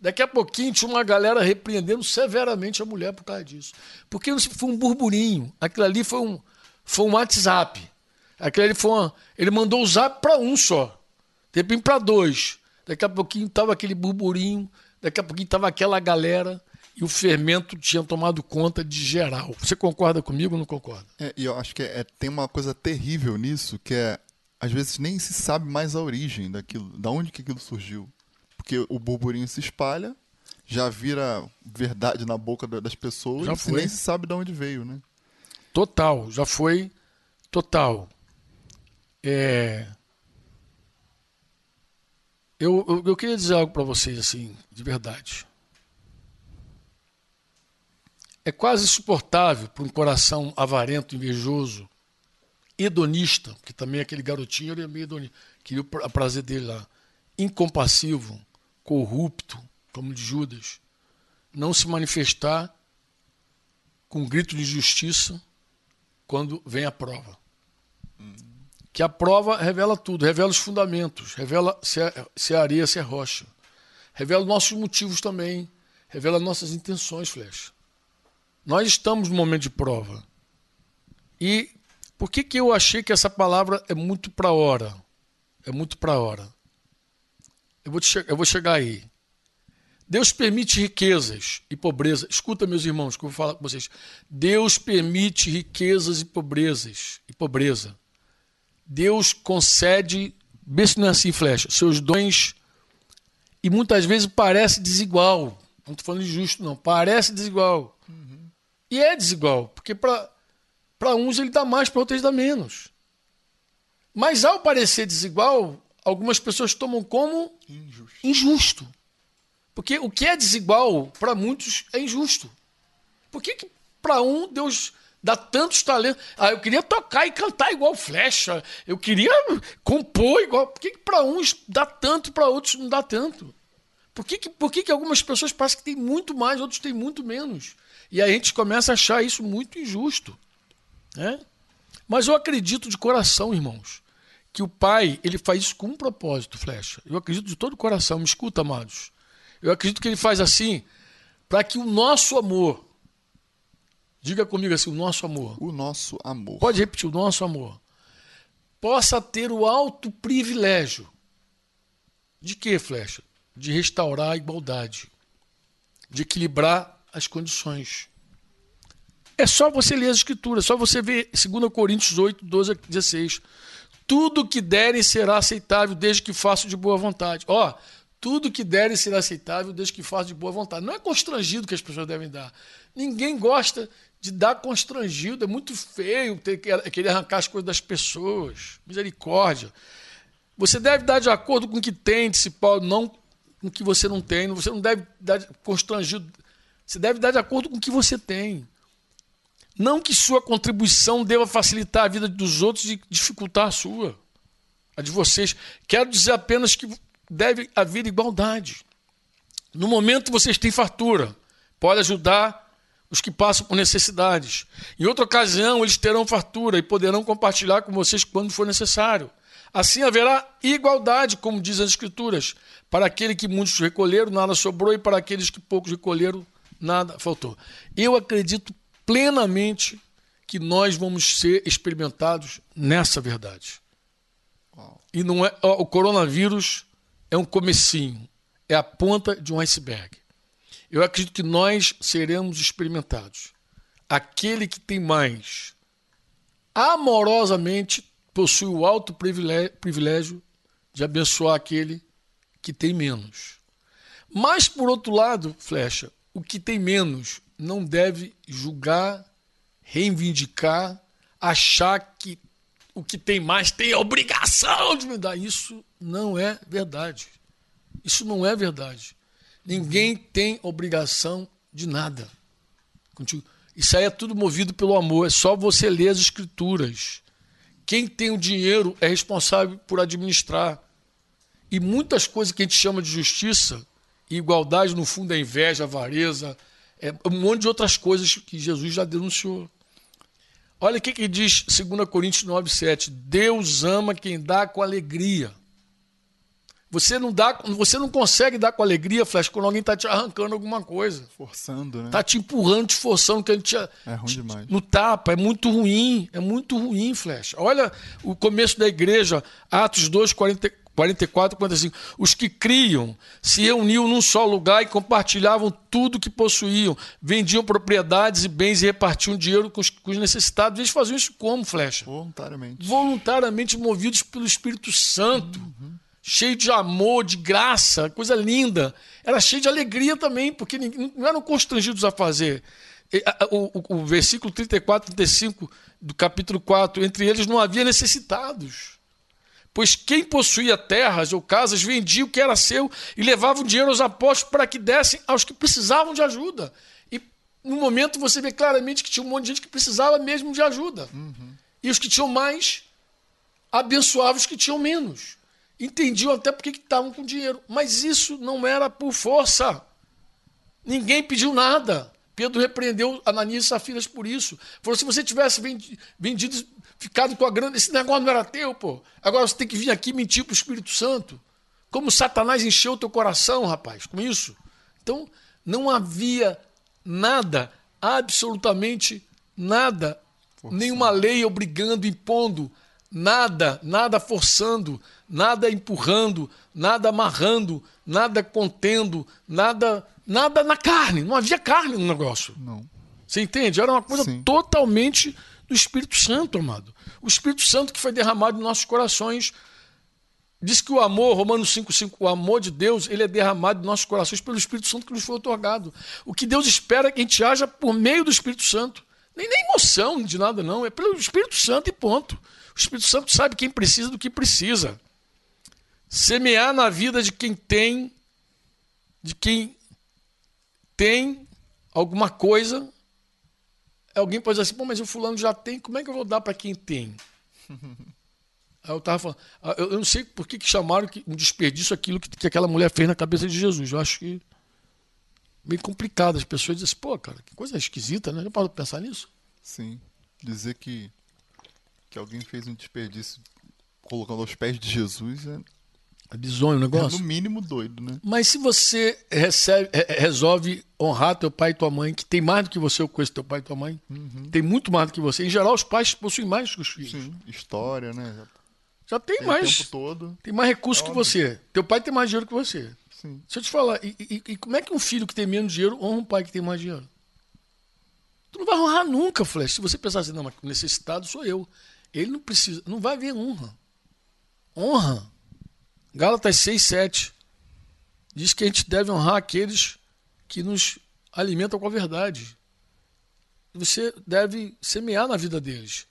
Daqui a pouquinho tinha uma galera repreendendo severamente a mulher por causa disso. Porque foi um burburinho. Aquilo ali foi um, foi um WhatsApp. Ali foi uma, ele mandou o zap para um só. De repente para dois. Daqui a pouquinho estava aquele burburinho. Daqui a pouquinho estava aquela galera. E o fermento tinha tomado conta de geral. Você concorda comigo ou não concorda? É, e eu acho que é, tem uma coisa terrível nisso, que é às vezes nem se sabe mais a origem daquilo, da onde que aquilo surgiu. Porque o burburinho se espalha, já vira verdade na boca das pessoas já foi. e nem se sabe de onde veio, né? Total, já foi total. É... Eu, eu, eu queria dizer algo para vocês, assim, de verdade. É quase insuportável para um coração avarento, invejoso, hedonista, que também aquele garotinho ele é meio hedonista, queria o prazer dele lá, incompassivo, corrupto, como de Judas, não se manifestar com um grito de justiça quando vem a prova. Que a prova revela tudo, revela os fundamentos, revela se é, se é areia, se é rocha. Revela nossos motivos também, revela nossas intenções, Flecha. Nós estamos no momento de prova. E por que, que eu achei que essa palavra é muito para hora? É muito para hora. Eu vou, eu vou chegar aí. Deus permite riquezas e pobreza. Escuta, meus irmãos, que eu vou falar com vocês. Deus permite riquezas e pobrezas e pobreza. Deus concede, não é assim, flecha, seus dons e muitas vezes parece desigual. Não estou falando de justo, não. Parece desigual. Uhum. E é desigual, porque para uns ele dá mais, para outros ele dá menos. Mas ao parecer desigual, algumas pessoas tomam como injusto. injusto. Porque o que é desigual para muitos é injusto. Por que, que para um Deus dá tantos talentos? Ah, eu queria tocar e cantar igual flecha. Eu queria compor igual. Por que, que para uns dá tanto e para outros não dá tanto? Por que, que, por que, que algumas pessoas parecem que têm muito mais, outros têm muito menos? E a gente começa a achar isso muito injusto. Né? Mas eu acredito de coração, irmãos, que o pai ele faz isso com um propósito, flecha. Eu acredito de todo o coração. Me escuta, amados. Eu acredito que ele faz assim para que o nosso amor, diga comigo assim, o nosso amor. O nosso amor. Pode repetir, o nosso amor. Possa ter o alto privilégio. De quê, flecha? De restaurar a igualdade. De equilibrar as condições. É só você ler as escrituras, é só você ver 2 Coríntios 8, 12 a 16. Tudo que derem será aceitável, desde que façam de boa vontade. Ó, tudo que derem será aceitável, desde que façam de boa vontade. Não é constrangido que as pessoas devem dar. Ninguém gosta de dar constrangido, é muito feio ter que querer arrancar as coisas das pessoas. Misericórdia. Você deve dar de acordo com o que tem, disse Paulo, não com o que você não tem. Você não deve dar constrangido. Você deve dar de acordo com o que você tem. Não que sua contribuição deva facilitar a vida dos outros e dificultar a sua, a de vocês. Quero dizer apenas que deve haver igualdade. No momento vocês têm fartura, pode ajudar os que passam por necessidades. Em outra ocasião, eles terão fartura e poderão compartilhar com vocês quando for necessário. Assim haverá igualdade, como diz as Escrituras. Para aquele que muitos recolheram, nada sobrou, e para aqueles que poucos recolheram, nada faltou. Eu acredito plenamente que nós vamos ser experimentados nessa verdade. E não é o coronavírus é um comecinho, é a ponta de um iceberg. Eu acredito que nós seremos experimentados. Aquele que tem mais amorosamente possui o alto privilégio de abençoar aquele que tem menos. Mas, por outro lado, Flecha, o que tem menos não deve julgar, reivindicar, achar que o que tem mais tem a obrigação de me dar. Isso não é verdade. Isso não é verdade. Ninguém tem obrigação de nada. Isso aí é tudo movido pelo amor. É só você ler as escrituras. Quem tem o dinheiro é responsável por administrar. E muitas coisas que a gente chama de justiça e igualdade, no fundo, é inveja, avareza, é um monte de outras coisas que Jesus já denunciou. Olha o que, que diz 2 Coríntios 9, 7. Deus ama quem dá com alegria. Você não dá, você não consegue dar com alegria, Flash, quando alguém está te arrancando alguma coisa. Forçando, né? Está te empurrando, te forçando, que a gente é ruim demais. no tapa, é muito ruim, é muito ruim, Flash. Olha o começo da igreja, Atos 2, 40, 44, 45. Os que criam se reuniam num só lugar e compartilhavam tudo que possuíam, vendiam propriedades e bens e repartiam dinheiro com os, com os necessitados. Eles faziam isso como, Flecha? Voluntariamente. Voluntariamente movidos pelo Espírito Santo. Uhum. Cheio de amor, de graça, coisa linda. Era cheio de alegria também, porque não eram constrangidos a fazer. O, o, o versículo 34, 35 do capítulo 4, entre eles não havia necessitados Pois quem possuía terras ou casas vendia o que era seu e levava o dinheiro aos apóstolos para que dessem aos que precisavam de ajuda. E no momento você vê claramente que tinha um monte de gente que precisava mesmo de ajuda. Uhum. E os que tinham mais abençoavam os que tinham menos. Entendiam até porque estavam com dinheiro. Mas isso não era por força. Ninguém pediu nada. Pedro repreendeu Ananias e Safiras por isso. Falou: se você tivesse vendido ficado com a grana. Esse negócio não era teu, pô. Agora você tem que vir aqui mentir para o Espírito Santo. Como Satanás encheu o teu coração, rapaz, com isso. Então, não havia nada, absolutamente nada, Forçando. nenhuma lei obrigando, impondo, nada, nada forçando, nada empurrando, nada amarrando, nada contendo, nada, nada na carne. Não havia carne no negócio. Não. Você entende? Era uma coisa Sim. totalmente do Espírito Santo, amado. O Espírito Santo que foi derramado em nossos corações. Diz que o amor, Romanos 5,5, o amor de Deus, ele é derramado em nossos corações pelo Espírito Santo que nos foi otorgado. O que Deus espera é que a gente haja por meio do Espírito Santo. Nem, nem emoção de nada, não. É pelo Espírito Santo e ponto. O Espírito Santo sabe quem precisa do que precisa. Semear na vida de quem tem, de quem tem alguma coisa alguém pode dizer assim, Pô, mas o fulano já tem, como é que eu vou dar para quem tem? Aí eu tava falando, ah, eu, não sei por que, que chamaram um desperdício aquilo que, que aquela mulher fez na cabeça de Jesus. Eu acho que bem complicado. As pessoas dizem assim, pô, cara, que coisa esquisita, né? Já parou pensar nisso? Sim. Dizer que, que alguém fez um desperdício colocando aos pés de Jesus é é bizonho o negócio? É no mínimo doido, né? Mas se você recebe, resolve honrar teu pai e tua mãe, que tem mais do que você, eu conheço teu pai e tua mãe, uhum. tem muito mais do que você. Em geral, os pais possuem mais que os filhos. Sim, história, né? Já tem, tem mais. tempo todo. Tem mais recursos é que você. Teu pai tem mais dinheiro que você. Sim. Deixa eu te falar, e, e, e, como é que um filho que tem menos dinheiro honra um pai que tem mais dinheiro? Tu não vai honrar nunca, Flash. Se você pensar assim, não, mas necessitado sou eu. Ele não precisa, não vai haver honra. Honra Gálatas 6, 7 diz que a gente deve honrar aqueles que nos alimentam com a verdade. Você deve semear na vida deles.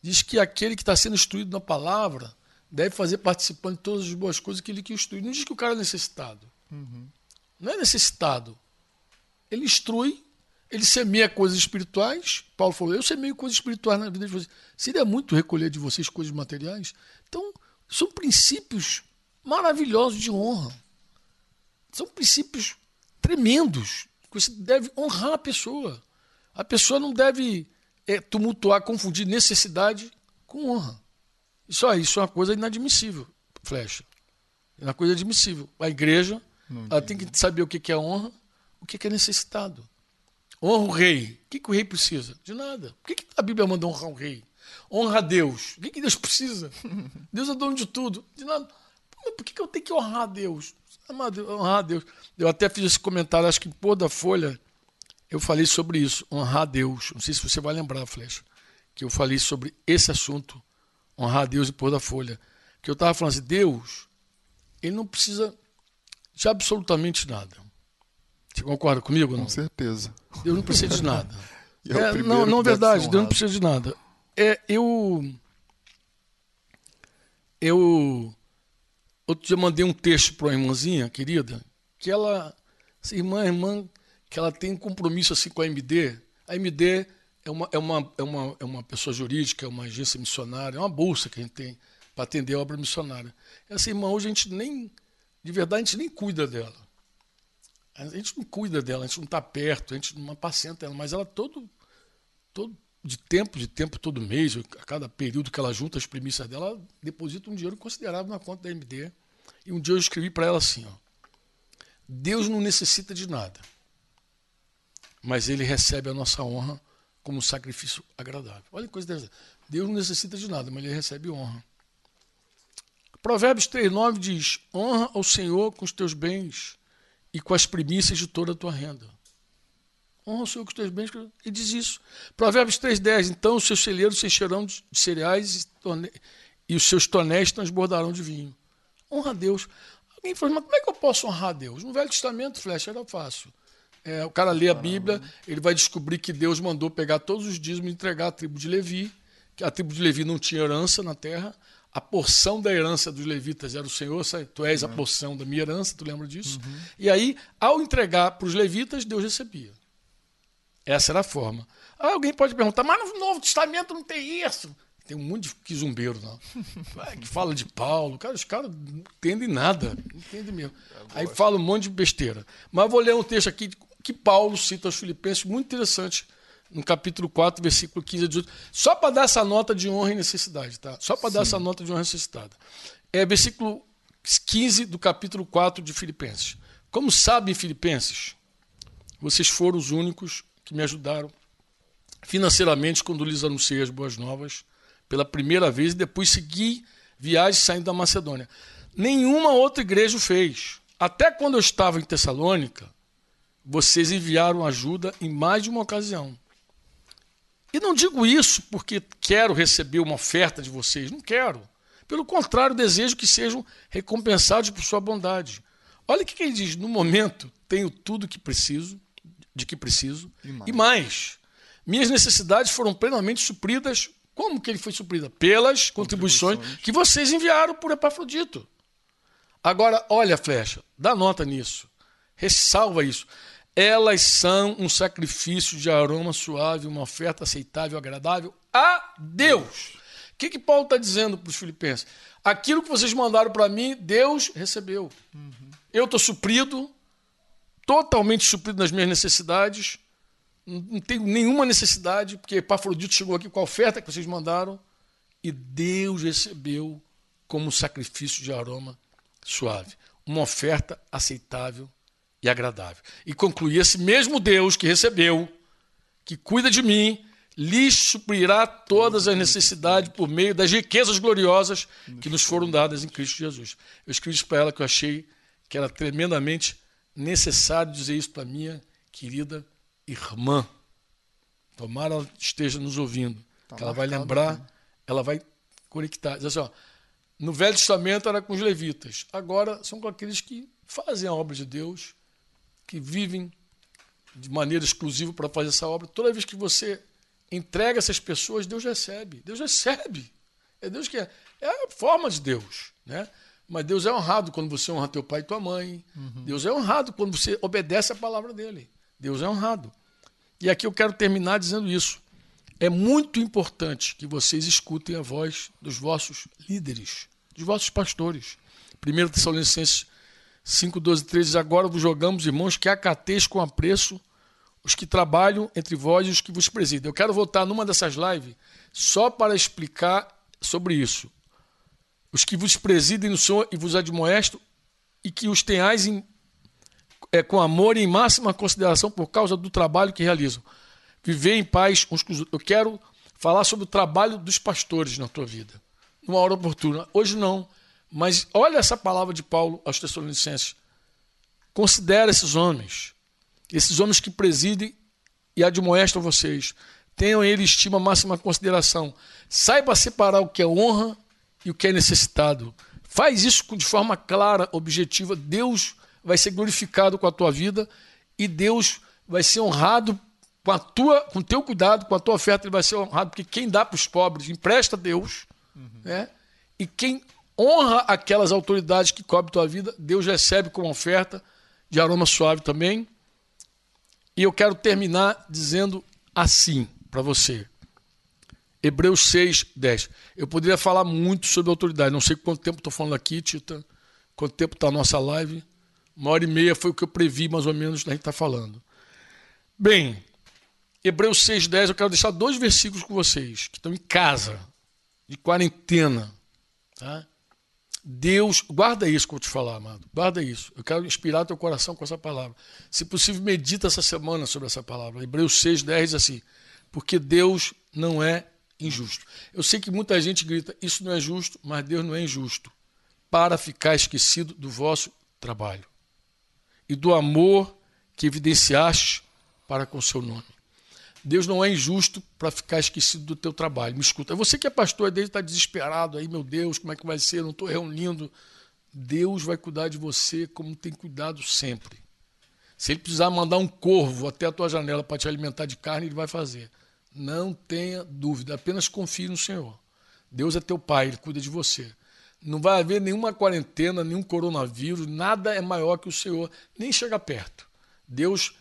Diz que aquele que está sendo instruído na palavra deve fazer participando de todas as boas coisas que ele que instrui. Não diz que o cara é necessitado. Uhum. Não é necessitado. Ele instrui, ele semeia coisas espirituais. Paulo falou: Eu semeio coisas espirituais na vida de vocês. Seria muito recolher de vocês coisas materiais. Então, são princípios maravilhosos de honra. São princípios tremendos. Você deve honrar a pessoa. A pessoa não deve é, tumultuar, confundir necessidade com honra. Isso aí, isso é uma coisa inadmissível, Flecha. É uma coisa admissível. A igreja ela tem que saber o que é honra, o que é necessitado. Honra o rei. O que, que o rei precisa? De nada. Por que, que a Bíblia manda honrar o rei? Honra a Deus. O que, que Deus precisa? Deus é dono de tudo. De nada. Por que, que eu tenho que honrar a Deus? Honrar a Deus. Eu até fiz esse comentário, acho que em Pôr da Folha, eu falei sobre isso, honrar a Deus. Não sei se você vai lembrar, Flecha, que eu falei sobre esse assunto, honrar a Deus e Pôr da Folha. Que eu estava falando assim, Deus, ele não precisa de absolutamente nada. Você concorda comigo? Não? Com certeza. Deus não precisa de nada. É É, não, não é verdade, Deus não precisa de nada. É, eu. Eu. Outro dia mandei um texto para uma irmãzinha querida, que ela. Irmã, irmã, que ela tem compromisso assim com a MD. A MD é uma, é uma, é uma, é uma pessoa jurídica, é uma agência missionária, é uma bolsa que a gente tem para atender a obra missionária. Essa irmã hoje a gente nem. De verdade, a gente nem cuida dela. A gente não cuida dela, a gente não está perto, a gente não apacenta ela, mas ela todo, todo de tempo, de tempo, todo mês, a cada período que ela junta as premissas dela, ela deposita um dinheiro considerável na conta da MD. E um dia eu escrevi para ela assim: ó, Deus não necessita de nada, mas Ele recebe a nossa honra como um sacrifício agradável. Olha que coisa dessa. Deus não necessita de nada, mas Ele recebe honra. Provérbios 3,9 diz: Honra ao Senhor com os teus bens e com as primícias de toda a tua renda. Honra o Senhor com os teus bens. E diz isso. Provérbios 3,10. Então os seus celeiros se encherão de cereais e, os seus tonéis transbordarão de vinho. Honra a Deus. Alguém fala, mas como é que eu posso honrar a Deus? No Velho Testamento, flecha, era fácil. É, o cara lê a Bíblia, ele vai descobrir que Deus mandou pegar todos os dízimos e entregar à tribo de Levi, que a tribo de Levi não tinha herança na terra, a porção da herança dos levitas era o Senhor, sabe? tu és a porção da minha herança, tu lembra disso? E aí, ao entregar para os levitas, Deus recebia. Essa era a forma. Ah, alguém pode perguntar, mas no Novo Testamento não tem isso. Tem um monte de quizumbeiro, não. Que fala de Paulo. Cara, os caras não entendem nada. Não entendem mesmo. Aí fala um monte de besteira. Mas vou ler um texto aqui que Paulo cita aos Filipenses, muito interessante, no capítulo 4, versículo 15 a 18. Só para dar essa nota de honra e necessidade, tá? Só para dar essa nota de honra e necessidade. É versículo 15 do capítulo 4 de Filipenses. Como sabem, Filipenses, vocês foram os únicos que me ajudaram financeiramente quando lhes anunciei as boas novas pela primeira vez e depois segui viagem saindo da Macedônia. Nenhuma outra igreja o fez. Até quando eu estava em Tessalônica, vocês enviaram ajuda em mais de uma ocasião. E não digo isso porque quero receber uma oferta de vocês, não quero. Pelo contrário, desejo que sejam recompensados por sua bondade. Olha o que ele diz: no momento tenho tudo que preciso, de que preciso, E mais. e mais. Minhas necessidades foram plenamente supridas. Como que ele foi suprida? Pelas contribuições, Contribuições. que vocês enviaram por Epafrodito. Agora, olha a flecha, dá nota nisso, ressalva isso. Elas são um sacrifício de aroma suave, uma oferta aceitável, agradável a Deus. O que, que Paulo está dizendo para os filipenses? Aquilo que vocês mandaram para mim, Deus recebeu. Eu estou suprido, totalmente suprido nas minhas necessidades. Não tenho nenhuma necessidade, porque Epafrodito chegou aqui com a oferta que vocês mandaram e Deus recebeu como sacrifício de aroma suave, uma oferta aceitável e agradável. E concluí esse mesmo Deus que recebeu, que cuida de mim, lhes suprirá todas as necessidades por meio das riquezas gloriosas que nos foram dadas em Cristo Jesus. Eu escrevi isso para ela que eu achei que era tremendamente necessário dizer isso para minha querida irmã. Tomara ela esteja nos ouvindo. Tá que ela vai lembrar, ela vai conectar. Diz assim, ó, no Velho Testamento era com os levitas, agora são com aqueles que fazem a obra de Deus, que vivem de maneira exclusiva para fazer essa obra. Toda vez que você entrega essas pessoas, Deus recebe. Deus recebe. É Deus que é. É a forma de Deus, né? Mas Deus é honrado quando você honra teu pai e tua mãe. Deus é honrado quando você obedece a palavra dele. Deus é honrado. E aqui eu quero terminar dizendo isso. É muito importante que vocês escutem a voz dos vossos líderes, dos vossos pastores. 1 Tessalonicenses 5, 12 13 diz, Agora vos jogamos, irmãos, que acateis com apreço os que trabalham entre vós e os que vos presidem. Eu quero voltar numa dessas lives só para explicar sobre isso. Os que vos presidem no Senhor e vos admoestam e que os tenhais em é, com amor e em máxima consideração por causa do trabalho que realizam. Viver em paz uns com os outros. Eu quero falar sobre o trabalho dos pastores na tua vida, numa hora oportuna. Hoje não, mas olha essa palavra de Paulo aos Tessalonicenses. Considera esses homens, esses homens que presidem e admoestam vocês. Tenham ele estima, máxima consideração. Saiba separar o que é honra e o que é necessitado. Faz isso de forma clara, objetiva. Deus vai ser glorificado com a tua vida e Deus vai ser honrado com a tua, com o teu cuidado, com a tua oferta, ele vai ser honrado, porque quem dá para os pobres empresta a Deus, uhum. né? E quem honra aquelas autoridades que cobrem tua vida, Deus recebe como oferta de aroma suave também. E eu quero terminar dizendo assim para você. Hebreus 6, 10. Eu poderia falar muito sobre autoridade. Não sei quanto tempo estou falando aqui, Tita. Quanto tempo está a nossa live. Uma hora e meia foi o que eu previ, mais ou menos, a gente está falando. Bem, Hebreus 6, 10, eu quero deixar dois versículos com vocês, que estão em casa, de quarentena. Tá? Deus, guarda isso que eu vou te falar, amado. Guarda isso. Eu quero inspirar teu coração com essa palavra. Se possível, medita essa semana sobre essa palavra. Hebreus 6, 10 diz assim: Porque Deus não é injusto. Eu sei que muita gente grita, isso não é justo, mas Deus não é injusto, para ficar esquecido do vosso trabalho e do amor que evidenciaste para com o seu nome. Deus não é injusto para ficar esquecido do teu trabalho. Me escuta. Você que é pastor dele está desesperado aí, meu Deus, como é que vai ser? Não estou reunindo. Deus vai cuidar de você como tem cuidado sempre. Se ele precisar mandar um corvo até a tua janela para te alimentar de carne, ele vai fazer. Não tenha dúvida, apenas confie no Senhor. Deus é teu pai, ele cuida de você. Não vai haver nenhuma quarentena, nenhum coronavírus, nada é maior que o Senhor, nem chega perto. Deus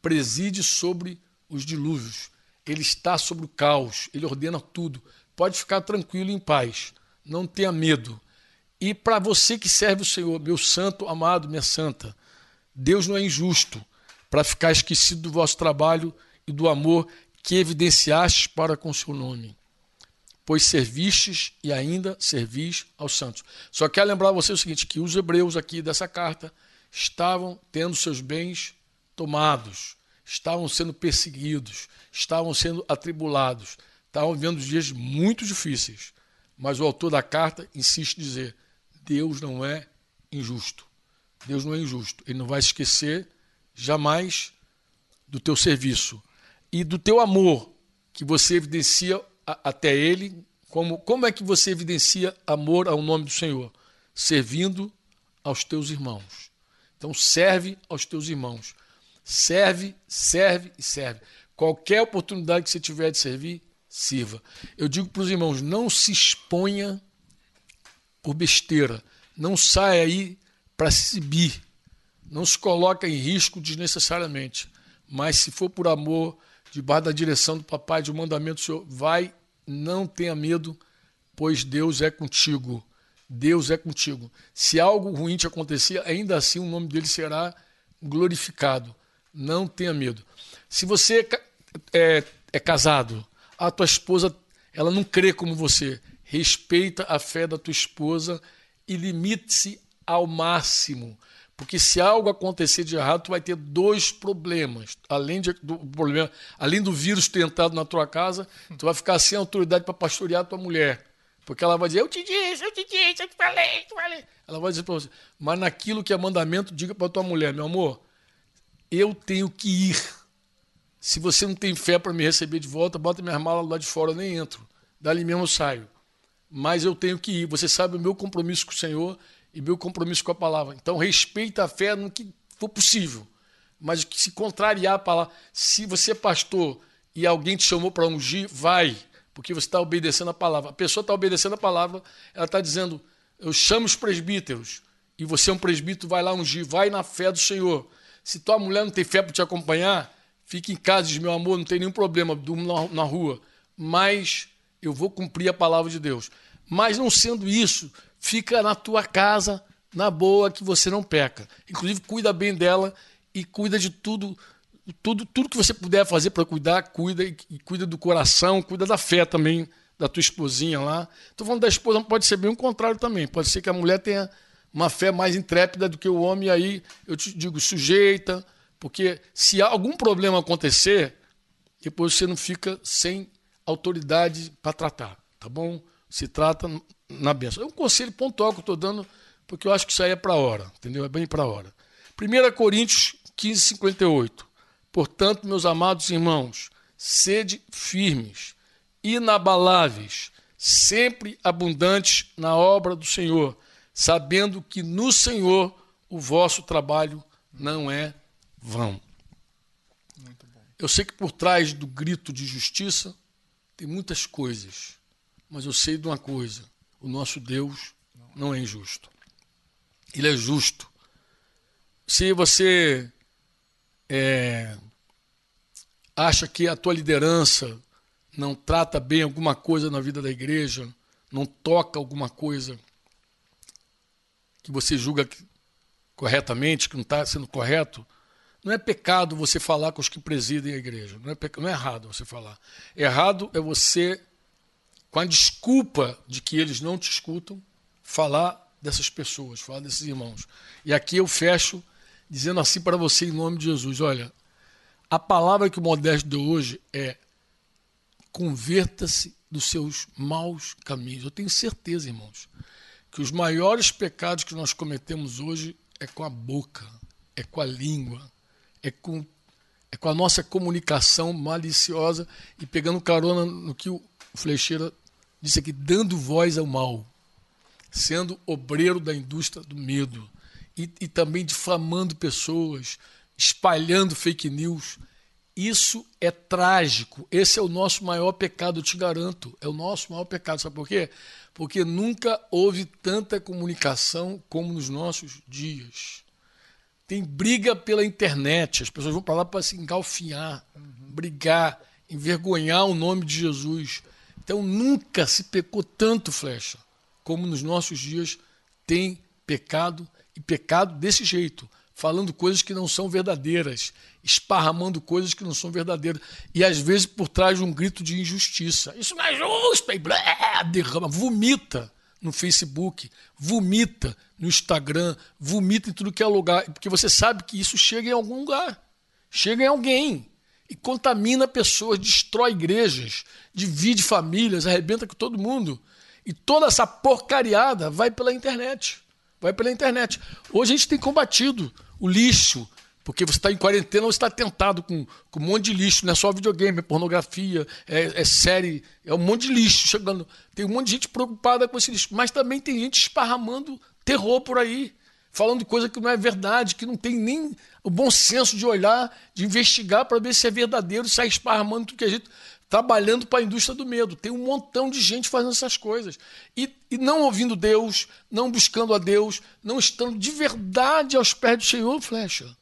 preside sobre os dilúvios. Ele está sobre o caos, ele ordena tudo. Pode ficar tranquilo em paz, não tenha medo. E para você que serve o Senhor, meu santo amado, minha santa, Deus não é injusto para ficar esquecido do vosso trabalho e do amor que evidenciastes para com seu nome, pois servistes e ainda servis aos santos. Só quero lembrar você o seguinte, que os hebreus aqui dessa carta estavam tendo seus bens tomados, estavam sendo perseguidos, estavam sendo atribulados, estavam vivendo dias muito difíceis. Mas o autor da carta insiste em dizer: Deus não é injusto. Deus não é injusto. Ele não vai esquecer jamais do teu serviço e do teu amor que você evidencia a, até Ele. Como, como é que você evidencia amor ao nome do Senhor? Servindo aos teus irmãos. Então, serve aos teus irmãos. Serve, serve e serve. Qualquer oportunidade que você tiver de servir, sirva. Eu digo para os irmãos: não se exponha por besteira. Não saia aí para se exibir. Não se coloque em risco desnecessariamente. Mas se for por amor, debaixo da direção do papai, de um mandamento do Senhor, vai, não tenha medo, pois Deus é contigo. Deus é contigo. Se algo ruim te acontecer, ainda assim o nome dele será glorificado. Não tenha medo. Se você é, é casado, a tua esposa ela não crê como você, respeita a fé da tua esposa e limite-se ao máximo. Porque se algo acontecer de errado, tu vai ter dois problemas. Além, de, do, problema, além do vírus ter entrado na tua casa, tu vai ficar sem autoridade para pastorear a tua mulher. Porque ela vai dizer, eu te disse, eu te disse, eu te falei, eu te falei. Ela vai dizer para você, mas naquilo que é mandamento, diga para tua mulher, meu amor, eu tenho que ir. Se você não tem fé para me receber de volta, bota minhas malas lá de fora, eu nem entro. Dali mesmo eu saio. Mas eu tenho que ir. Você sabe o meu compromisso com o Senhor e meu compromisso com a palavra. Então, respeita a fé no que for possível. Mas se contrariar a palavra, se você é pastor e alguém te chamou para ungir, vai, porque você está obedecendo a palavra. A pessoa está obedecendo a palavra, ela está dizendo: Eu chamo os presbíteros, e você é um presbítero, vai lá ungir, vai na fé do Senhor. Se tua mulher não tem fé para te acompanhar, fique em casa, diz: Meu amor, não tem nenhum problema, durmo na, na rua, mas eu vou cumprir a palavra de Deus. Mas não sendo isso, fica na tua casa, na boa, que você não peca. Inclusive, cuida bem dela e cuida de tudo, tudo, tudo que você puder fazer para cuidar, cuida e, e, cuida do coração, cuida da fé também da tua esposinha lá. Estou falando da esposa, pode ser bem o contrário também. Pode ser que a mulher tenha uma fé mais intrépida do que o homem, aí eu te digo, sujeita, porque se algum problema acontecer, depois você não fica sem autoridade para tratar, tá bom? Se trata na benção. É um conselho pontual que eu estou dando, porque eu acho que isso aí é para a hora, entendeu? É bem para a hora. 1 Coríntios 15, 58. Portanto, meus amados irmãos, sede firmes, inabaláveis, sempre abundantes na obra do Senhor, sabendo que no Senhor o vosso trabalho não é vão. Eu sei que por trás do grito de justiça tem muitas coisas, mas eu sei de uma coisa: o nosso Deus não é injusto. Ele é justo. Se você é, acha que a tua liderança não trata bem alguma coisa na vida da igreja, não toca alguma coisa que você julga corretamente, que não está sendo correto, não é pecado você falar com os que presidem a igreja. Não é, não é errado você falar. Errado é você, com a desculpa de que eles não te escutam, falar dessas pessoas, falar desses irmãos. E aqui eu fecho dizendo assim para você em nome de Jesus: olha, a palavra que o Modesto deu hoje é converta-se dos seus maus caminhos. Eu tenho certeza, irmãos, que os maiores pecados que nós cometemos hoje é com a boca, é com a língua, é com, é com a nossa comunicação maliciosa e pegando carona no que o Flecheira disse aqui, dando voz ao mal, sendo obreiro da indústria do medo e, e também difamando pessoas, espalhando fake news. Isso é trágico. Esse é o nosso maior pecado, eu te garanto. É o nosso maior pecado. Sabe por quê? porque nunca houve tanta comunicação como nos nossos dias. Tem briga pela internet, as pessoas vão para lá para se engalfinhar, brigar, envergonhar o nome de Jesus. Então nunca se pecou tanto, flecha, como nos nossos dias tem pecado e pecado desse jeito, falando coisas que não são verdadeiras, esparramando coisas que não são verdadeiras. E às vezes por trás de um grito de injustiça. Isso não é justo! E derrama, vomita no Facebook, vomita no Instagram, vomita em tudo que é lugar. Porque você sabe que isso chega em algum lugar. Chega em alguém. E contamina pessoas, destrói igrejas, divide famílias, arrebenta com todo mundo. E toda essa porcariada vai pela internet. Vai pela internet. Hoje a gente tem combatido o lixo, porque você está em quarentena, você está tentado com, com um monte de lixo, não é só videogame, é pornografia, é, é, série, é um monte de lixo chegando. Tem um monte de gente preocupada com esse lixo, mas também tem gente esparramando terror por aí, falando coisa que não é verdade, que não tem nem o bom senso de olhar, de investigar para ver se é verdadeiro, sai esparramando tudo que a gente trabalhando para a indústria do medo. Tem um montão de gente fazendo essas coisas. E, e, não ouvindo Deus, não buscando a Deus, não estando de verdade aos pés do Senhor, flecha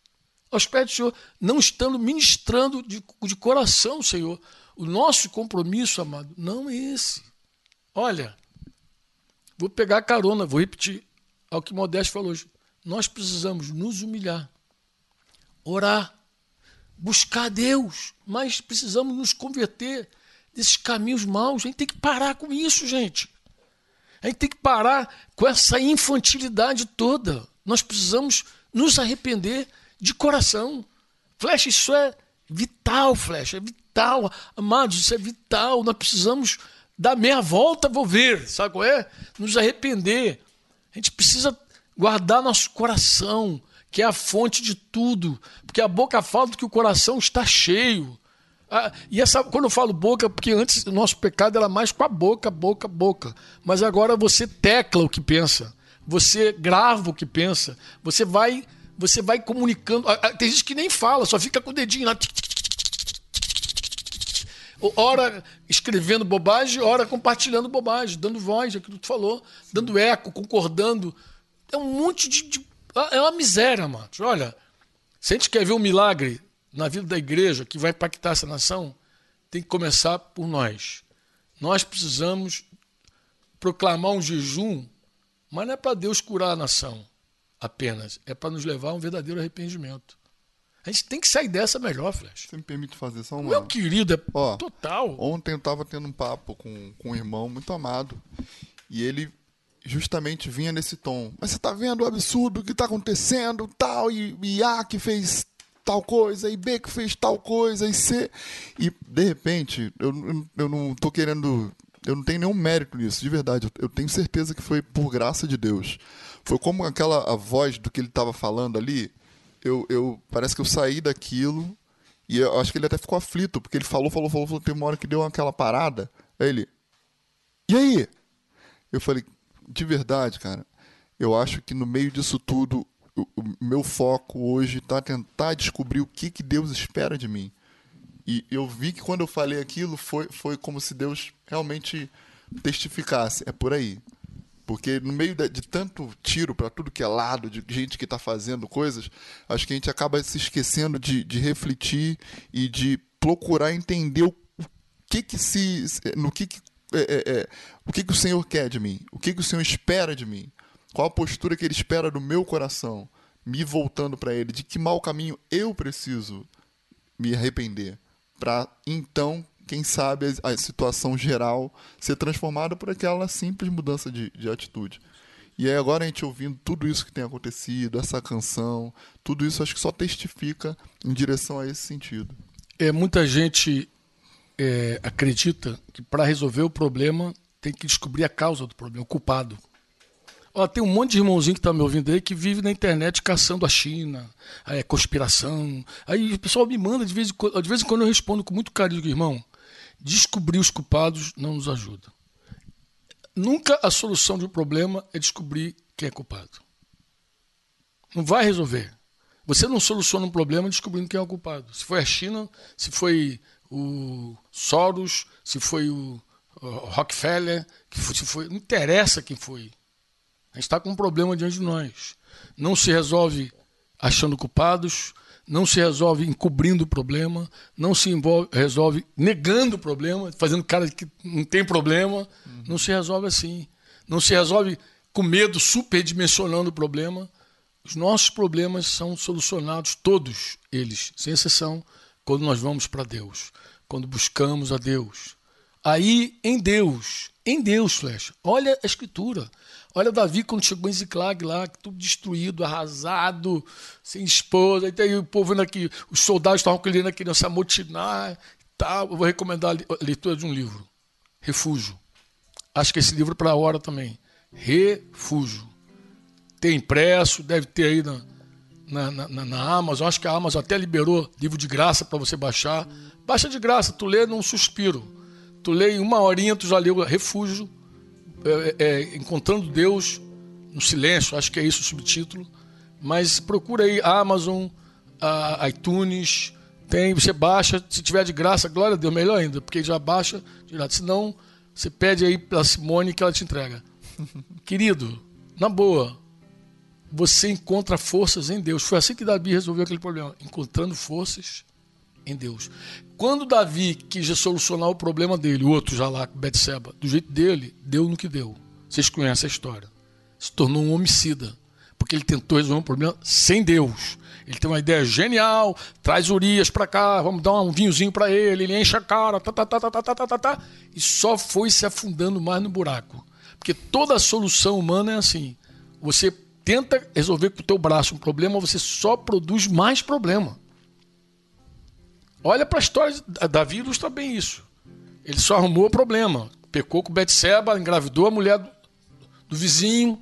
aos pés do Senhor, não estando ministrando de, de coração, Senhor. O nosso compromisso, amado, não é esse. Olha, vou pegar a carona, vou repetir ao que Modesto falou hoje. Nós precisamos nos humilhar, orar, buscar Deus, mas precisamos nos converter desses caminhos maus. A gente tem que parar com isso, gente. A gente tem que parar com essa infantilidade toda. Nós precisamos nos arrepender de coração. Flecha, isso é vital, Flecha, é vital. Amados, isso é vital. Nós precisamos dar meia volta, vou ver, sabe qual é? Nos arrepender. A gente precisa guardar nosso coração, que é a fonte de tudo. Porque a boca fala do que o coração está cheio. Ah, e essa, quando eu falo boca, porque antes o nosso pecado era mais com a boca, boca, boca. Mas agora você tecla o que pensa. Você grava o que pensa. Você vai você vai comunicando. Tem gente que nem fala, só fica com o dedinho lá. Hora escrevendo bobagem, hora compartilhando bobagem, dando voz, aquilo que tu falou, dando eco, concordando. É um monte de. de é uma miséria, mano. Olha, se a gente quer ver um milagre na vida da igreja que vai impactar essa nação, tem que começar por nós. Nós precisamos proclamar um jejum, mas não é para Deus curar a nação apenas. É para nos levar a um verdadeiro arrependimento. A gente tem que sair dessa melhor, Flash. Você me permite fazer só uma. Meu querido, é Ó, total. Ontem eu estava tendo um papo com, com um irmão muito amado. E ele justamente vinha nesse tom. Mas você tá vendo o absurdo que tá acontecendo, tal, e, e A que fez tal coisa, e B que fez tal coisa, e C. E, de repente, eu, eu, não tô querendo. Eu não tenho nenhum mérito nisso, de verdade. Eu, eu tenho certeza que foi por graça de Deus. Foi como aquela a voz do que ele estava falando ali. Eu, eu parece que eu saí daquilo e eu acho que ele até ficou aflito, porque ele falou, falou, falou, falou, tem uma hora que deu aquela parada. Aí ele. E aí? Eu falei, de verdade, cara, eu acho que no meio disso tudo, o, o meu foco hoje está tentar descobrir o que, que Deus espera de mim. E eu vi que quando eu falei aquilo, foi, foi como se Deus realmente testificasse. É por aí. Porque no meio de, de tanto tiro para tudo que é lado, de gente que está fazendo coisas, acho que a gente acaba se esquecendo de, de refletir e de procurar entender o que que se. no que, que é, é, é, o que, que o Senhor quer de mim, o que, que o Senhor espera de mim, qual a postura que Ele espera do meu coração, me voltando para Ele, de que mau caminho eu preciso me arrepender, para então, quem sabe, a, situação geral ser transformada por aquela simples mudança de, de atitude. E aí agora a gente ouvindo tudo isso que tem acontecido, essa canção, tudo isso acho que só testifica em direção a esse sentido. É, muita gente é, acredita que para resolver o problema tem que descobrir a causa do problema, o culpado. Ó, tem um monte de irmãozinho que está me ouvindo aí que vive na internet caçando a China, é, conspiração. Aí o pessoal me manda, de vez, em de vez em quando eu respondo com muito carinho, irmão, descobrir os culpados não nos ajuda. Nunca a solução de um problema é descobrir quem é culpado. Não vai resolver. Você não soluciona um problema descobrindo quem é o culpado. Se foi a China, se foi o Soros, se foi o, Rockefeller, que foi, se foi, não interessa quem foi. A gente está com um problema diante de nós. Não se resolve achando culpados, não se resolve encobrindo o problema, não se envolve, resolve negando o problema, fazendo cara que não tem problema. Uhum. Não se resolve assim. Não se resolve com medo, superdimensionando o problema. Os nossos problemas são solucionados, todos eles, sem exceção, quando nós vamos para Deus quando buscamos a Deus. Aí, em Deus, em Deus, Flecha, olha a escritura. Olha Davi quando chegou em Ziclag lá, tudo destruído, arrasado, sem esposa. E aí o povo vendo aqui, os soldados estavam querendo a criança amotinar. Tá. Eu vou recomendar a leitura de um livro, Refúgio. Acho que esse livro é para a hora também. Refúgio. Tem impresso, deve ter aí na, na, na, na Amazon. Acho que a Amazon até liberou livro de graça para você baixar. Baixa de graça, tu lê num suspiro. Tu lê em uma horinha, tu já leu Refúgio, é, é, Encontrando Deus no Silêncio, acho que é isso o subtítulo. Mas procura aí Amazon, a, iTunes, tem, você baixa, se tiver de graça, glória a Deus, melhor ainda, porque já baixa direto. Senão, você pede aí para Simone que ela te entrega. Querido, na boa, você encontra forças em Deus. Foi assim que Davi resolveu aquele problema, encontrando forças em Deus. Quando Davi quis solucionar o problema dele, o outro já lá, Betseba, do jeito dele, deu no que deu. Vocês conhecem a história. Se tornou um homicida, porque ele tentou resolver um problema sem Deus. Ele tem uma ideia genial, traz Urias para cá, vamos dar um vinhozinho para ele, ele enche a cara, tá, tá, tá, tá, tá, tá, tá, tá, e só foi se afundando mais no buraco. Porque toda solução humana é assim. Você tenta resolver com o teu braço um problema, você só produz mais problema. Olha para a história, Davi ilustra bem isso. Ele só arrumou o problema. Pecou com Betseba, engravidou a mulher do, do vizinho,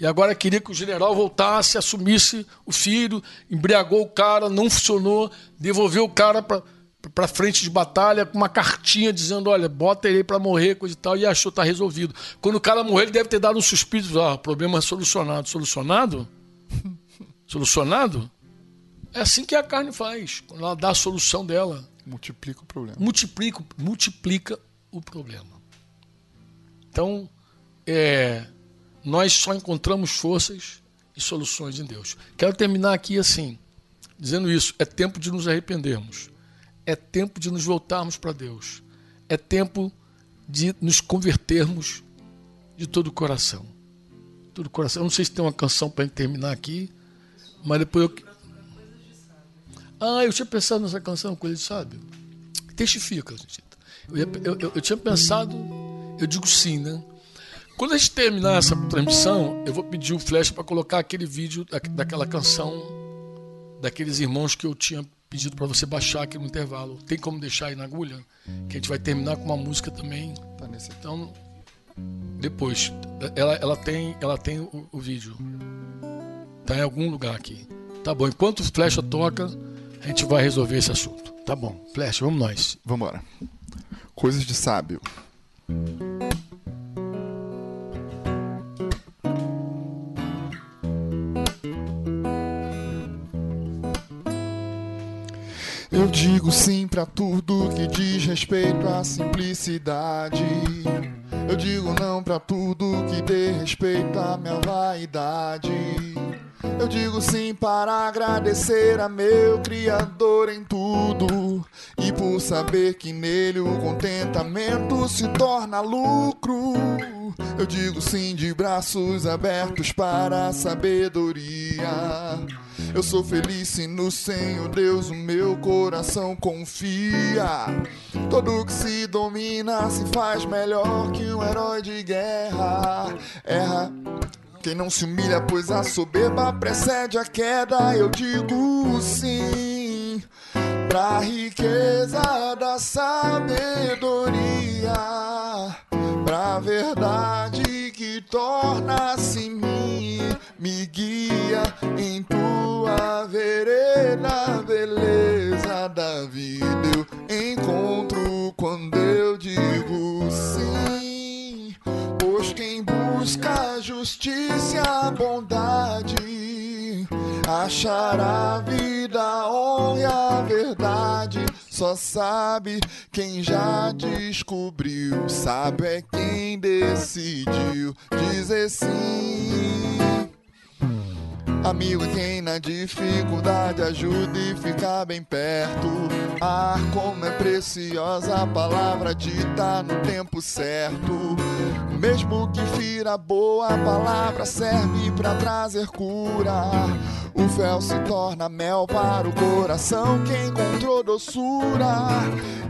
e agora queria que o general voltasse, assumisse o filho, embriagou o cara, não funcionou, devolveu o cara para para frente de batalha com uma cartinha dizendo, olha, bota ele para morrer, coisa e tal, e achou tá resolvido. Quando o cara morrer, ele deve ter dado um suspiro, ah, problema solucionado. Solucionado? Solucionado? É assim que a carne faz, quando ela dá a solução dela. Multiplica o problema. Multiplica, multiplica o problema. Então, é, nós só encontramos forças e soluções em Deus. Quero terminar aqui assim, dizendo isso: é tempo de nos arrependermos, é tempo de nos voltarmos para Deus, é tempo de nos convertermos de todo o coração. Todo o coração. Eu não sei se tem uma canção para terminar aqui, mas depois eu ah, eu tinha pensado nessa canção, coisa de sábio. Testifica, gente. Eu, eu, eu, eu tinha pensado, eu digo sim, né? Quando a gente terminar essa transmissão, eu vou pedir o Flash para colocar aquele vídeo da, daquela canção daqueles irmãos que eu tinha pedido para você baixar aqui no intervalo. Tem como deixar aí na agulha? Que a gente vai terminar com uma música também. Tá nesse. Então, depois, ela, ela tem, ela tem o, o vídeo. Tá em algum lugar aqui. Tá bom. Enquanto o Flecha toca, a gente vai resolver esse assunto. Tá bom. Flecha, vamos nós. Vamos embora. Coisas de sábio. Eu digo sim pra tudo que diz respeito à simplicidade. Eu digo não pra tudo que dê respeito à minha vaidade. Eu digo sim para agradecer a meu Criador em tudo. E por saber que nele o contentamento se torna lucro. Eu digo sim de braços abertos para a sabedoria. Eu sou feliz se no Senhor Deus o meu coração confia. Todo que se domina se faz melhor que um herói de guerra. Erra. Quem não se humilha, pois a soberba precede a queda. Eu digo sim pra riqueza da sabedoria, pra verdade que torna-se mim, me guia em tua vereda, beleza da vida eu encontro quando eu digo sim. Pois quem busca justiça bondade achará a vida, a honra a verdade. Só sabe quem já descobriu, sabe é quem decidiu dizer sim. Amigo, quem na dificuldade ajuda e fica bem perto. Ah, como é preciosa a palavra dita no tempo certo. Mesmo que fira boa, a palavra serve para trazer cura. O fel se torna mel para o coração que encontrou doçura.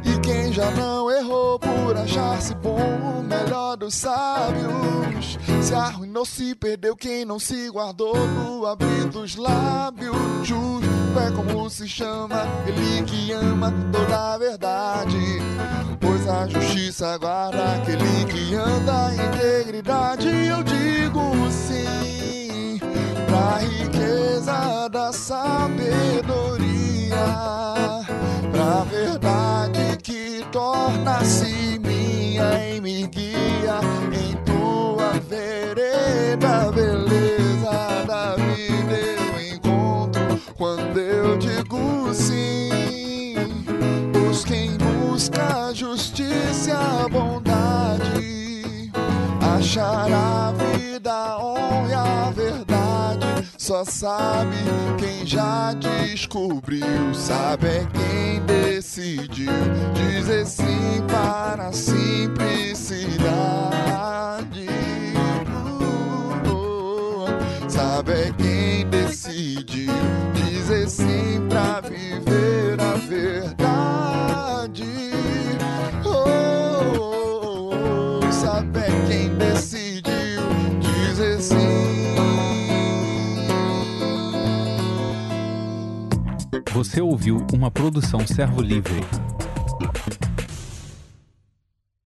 E quem já não errou por achar-se bom, o melhor dos sábios. Se arruinou, se perdeu quem não se guardou no abrir dos lábios. Justo é como se chama ele que ama toda a verdade. Pois a justiça guarda aquele que anda em integridade. Eu digo sim pra riqueza da sabedoria, pra verdade que torna-se minha e me guia em tua vereda, beleza quando eu digo sim. Pois quem busca justiça bondade achará a vida, honra a verdade. Só sabe quem já descobriu, sabe é quem decidiu dizer sim para a simplicidade. Sabe é quem decidiu dizer sim pra viver a verdade. Oh, oh, oh, sabe é quem decidiu dizer sim. Você ouviu uma produção Servo Livre